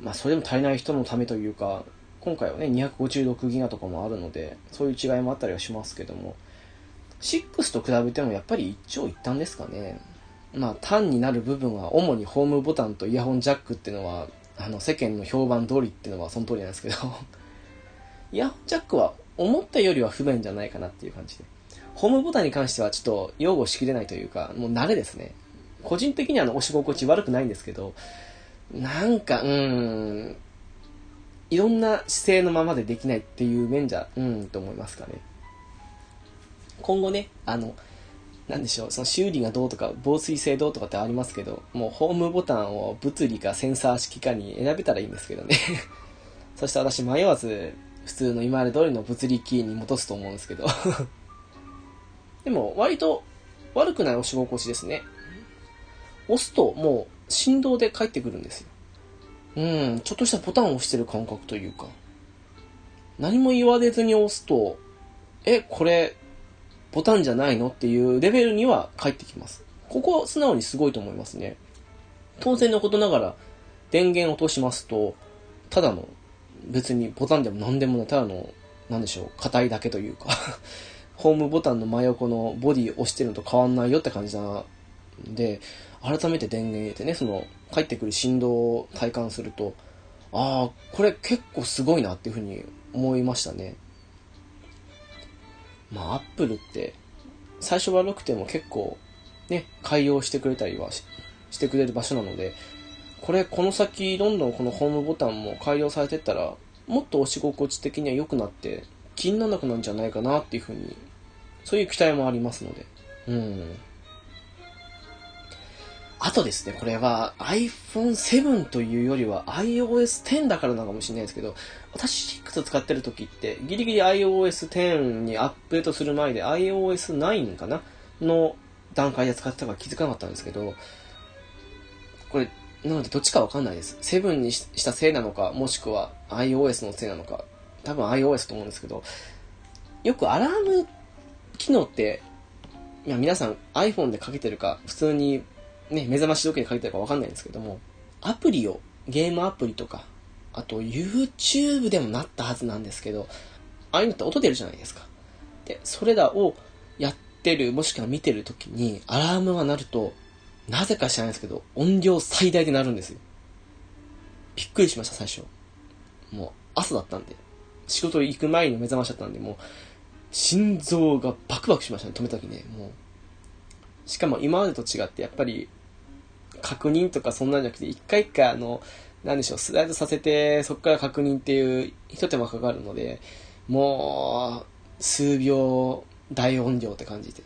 まあ、それでも足りない人のためというか、今回はね、256GB とかもあるので、そういう違いもあったりはしますけども、6と比べてもやっぱり一長一短ですかね。まあ、単になる部分は主にホームボタンとイヤホンジャックっていうのは、あの、世間の評判通りっていうのはその通りなんですけど イヤホンジャックは思ったよりは不便じゃないかなっていう感じで。ホームボタンに関してはちょっと擁護しきれないというか、もう慣れですね。個人的にはあの押し心地悪くないんですけど、なんか、うーん、いろんな姿勢のままでできないっていう面じゃ、うん、と思いますかね。今後ね、あの、なんでしょう、その修理がどうとか、防水性どうとかってありますけど、もうホームボタンを物理かセンサー式かに選べたらいいんですけどね。そして私迷わず、普通の今まで通りの物理キーに戻すと思うんですけど でも、割と悪くない押し心地ですね。押すともう振動で返ってくるんですよ。うん、ちょっとしたボタンを押してる感覚というか。何も言われずに押すと、え、これ、ボタンじゃないのっていうレベルには返ってきます。ここは素直にすごいと思いますね。当然のことながら、電源落としますと、ただの、別にボタンでも何でもない、ただの、なんでしょう、硬いだけというか ホームボタンの真横のボディ押してるのと変わんないよって感じなんで、改めて電源入れてね、その、帰ってくる振動を体感すると、ああ、これ結構すごいなっていうふうに思いましたね。まあ、アップルって、最初悪くても結構、ね、改良してくれたりはしてくれる場所なので、これ、この先、どんどんこのホームボタンも改良されてったら、もっと押し心地的には良くなって、気にならなくなるんじゃないかなっていうふうに、そういう期待もありますので。うん。あとですね、これは iPhone 7というよりは iOS 10だからなのかもしれないですけど、私6使ってる時ってギリギリ iOS 10にアップデートする前で iOS 9かなの段階で使ってたから気づかなかったんですけど、これ、なのでどっちかわかんないです。7にしたせいなのか、もしくは iOS のせいなのか、多分 iOS と思うんですけど、よくアラーム機能って、いや皆さん iPhone でかけてるか、普通にね、目覚まし時計にかけてるかわかんないんですけども、アプリを、ゲームアプリとか、あと YouTube でもなったはずなんですけど、ああいうのって音出るじゃないですか。で、それらをやってる、もしくは見てる時に、アラームが鳴ると、なぜか知らないですけど、音量最大で鳴るんですよ。びっくりしました、最初。もう、朝だったんで。仕事行く前に目覚ましだったんで、もう、心臓がバクバクしましたね、止めた時ね。もう。しかも今までと違って、やっぱり、確認とかそんなんじゃなくて、一回一回あの、なんでしょう、スライドさせて、そこから確認っていう一手間かかるので、もう、数秒大音量って感じで。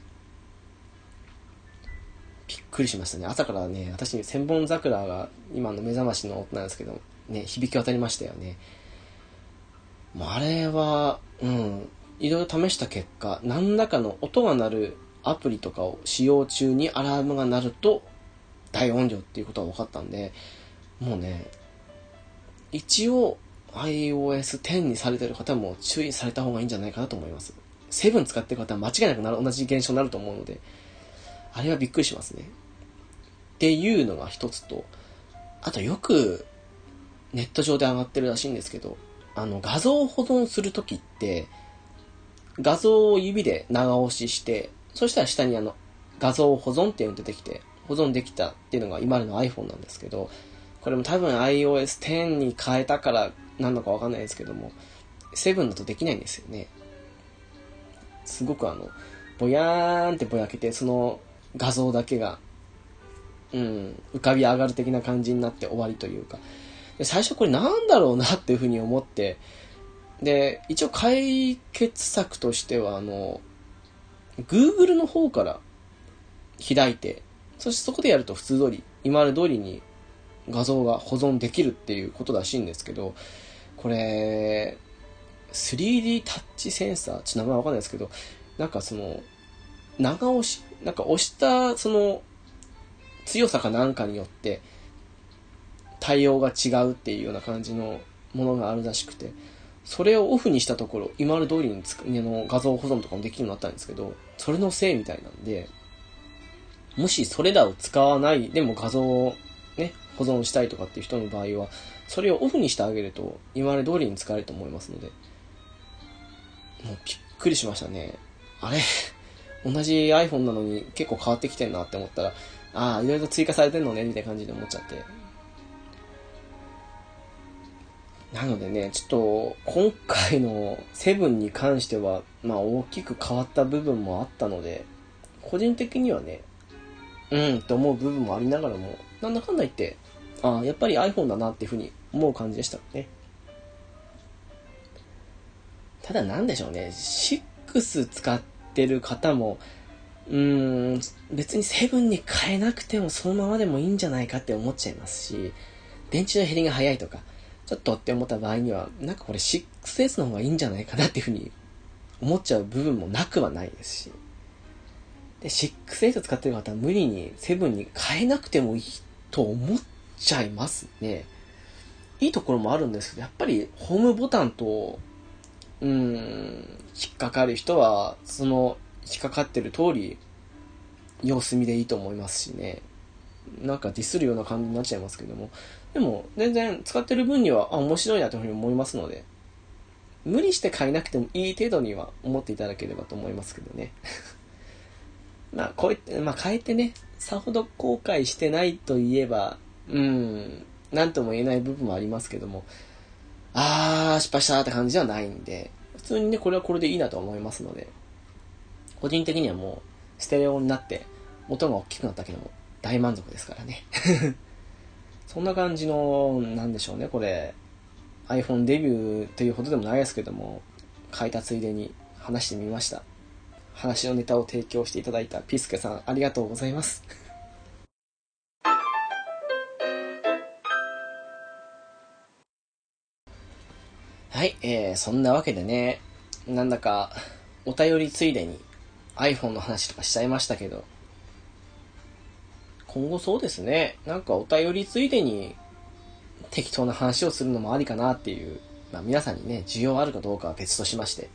びっくりしましたね。朝からね、私に千本桜が今の目覚ましの音なんですけど、ね、響き渡りましたよね。もうあれは、うん、いろいろ試した結果、何らかの音が鳴るアプリとかを使用中にアラームが鳴ると大音量っていうことが分かったんで、もうね、一応 iOS 10にされてる方も注意された方がいいんじゃないかなと思います。7使ってる方は間違いなくなる同じ現象になると思うので、あれはびっくりしますね。っていうのが一つと、あとよくネット上で上がってるらしいんですけど、あの画像を保存するときって、画像を指で長押しして、そしたら下にあの画像保存っていうの出てきて、保存できたっていうのが今までの iPhone なんですけど、これも多分 iOS 10に変えたからなんのかわかんないですけども、7だとできないんですよね。すごくあの、ぼやーんってぼやけて、その画像だけが、うん、浮かび上がる的な感じになって終わりというか。で最初これなんだろうなっていうふうに思って、で、一応解決策としては、あの、Google の方から開いて、そしてそこでやると普通通り、今まで通りに画像が保存できるっていうことらしいんですけど、これ、3D タッチセンサー、ちょっと名前わかんないですけど、なんかその、長押し、なんか押したその強さかなんかによって対応が違うっていうような感じのものがあるらしくて、それをオフにしたところ、今まで通りにつくの画像保存とかもできるようになったんですけど、それのせいみたいなんで、もしそれらを使わないでも画像をね、保存したいとかっていう人の場合は、それをオフにしてあげると、今まで通りに使えると思いますので、もうびっくりしましたね。あれ？同じ iPhone なのに結構変わってきてんなって思ったら、ああ、いろいろ追加されてんのね、みたいな感じで思っちゃって。なのでね、ちょっと、今回のセブンに関しては、まあ大きく変わった部分もあったので、個人的にはね、うんと思う部分もありながらも、なんだかんだ言って、ああ、やっぱり iPhone だなっていうふうに思う感じでしたね。ただなんでしょうね、6使ってる方も、うーん、別にセブンに変えなくてもそのままでもいいんじゃないかって思っちゃいますし、電池の減りが早いとか、ちょっとって思った場合には、なんかこれ 6S の方がいいんじゃないかなっていうふうに思っちゃう部分もなくはないですし。で、6S 使ってる方は無理に7に変えなくてもいいと思っちゃいますね。いいところもあるんですけど、やっぱりホームボタンと、うん、引っかかる人は、その引っかかってる通り、様子見でいいと思いますしね。なんかディスるような感じになっちゃいますけども。でも、全然使ってる分には、あ、面白いなというふうに思いますので、無理して買えなくてもいい程度には思っていただければと思いますけどね。まあ、こうやって、まあ、変えてね、さほど後悔してないといえば、うん、なんとも言えない部分もありますけども、あー、失敗したって感じではないんで、普通にね、これはこれでいいなと思いますので、個人的にはもう、ステレオになって、音が大きくなったけども、大満足ですからね。そんな感じの、なんでしょうね、これ。iPhone デビューというほどでもないですけども、書いたついでに話してみました。話のネタを提供していただいたピスケさん、ありがとうございます。はい、えー、そんなわけでね、なんだか、お便りついでに iPhone の話とかしちゃいましたけど、今後そうですね、なんかお便りついでに適当な話をするのもありかなっていう、まあ皆さんにね、需要あるかどうかは別としまして、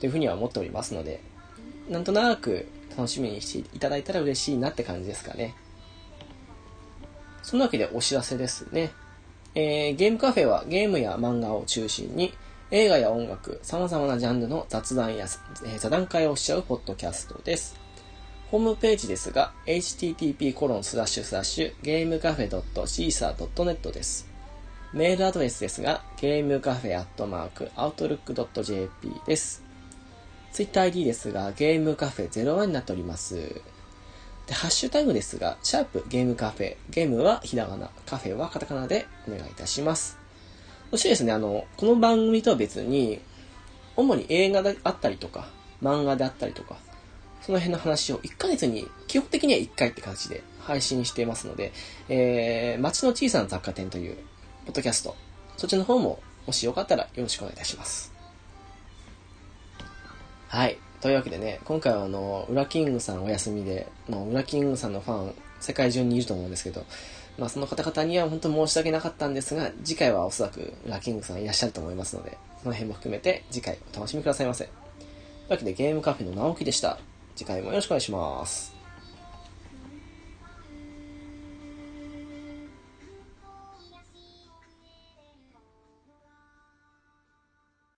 というふうには思っておりますので、なんとなく楽しみにしていただいたら嬉しいなって感じですかね。そんなわけでお知らせですね。えー、ゲームカフェはゲームや漫画を中心に映画や音楽、様々なジャンルの雑談や、えー、座談会をしちゃうポッドキャストです。ホームページですが、http コロンスラッシュスラッシュゲームカフェ .caesar.net です。メールアドレスですが、ゲームカフェアットマーク、アウトルック .jp です。ツイッター ID ですが、ゲームカフェ01になっております。で、ハッシュタグですが、シャープゲームカフェ。ゲームはひらがな、カフェはカタカナでお願いいたします。そしてですね、あの、この番組とは別に、主に映画であったりとか、漫画であったりとか、その辺の話を1ヶ月に、基本的には1回って形で配信していますので、えー、街の小さな雑貨店という、ポッドキャスト、そっちの方も、もしよかったらよろしくお願いいたします。はい。というわけでね、今回はあの、ウラキングさんお休みで、もうウラキングさんのファン、世界中にいると思うんですけど、まあその方々には本当申し訳なかったんですが、次回はおそらくウラキングさんいらっしゃると思いますので、その辺も含めて次回お楽しみくださいませ。というわけでゲームカフェの直樹でした。次回もよろしくお願いします。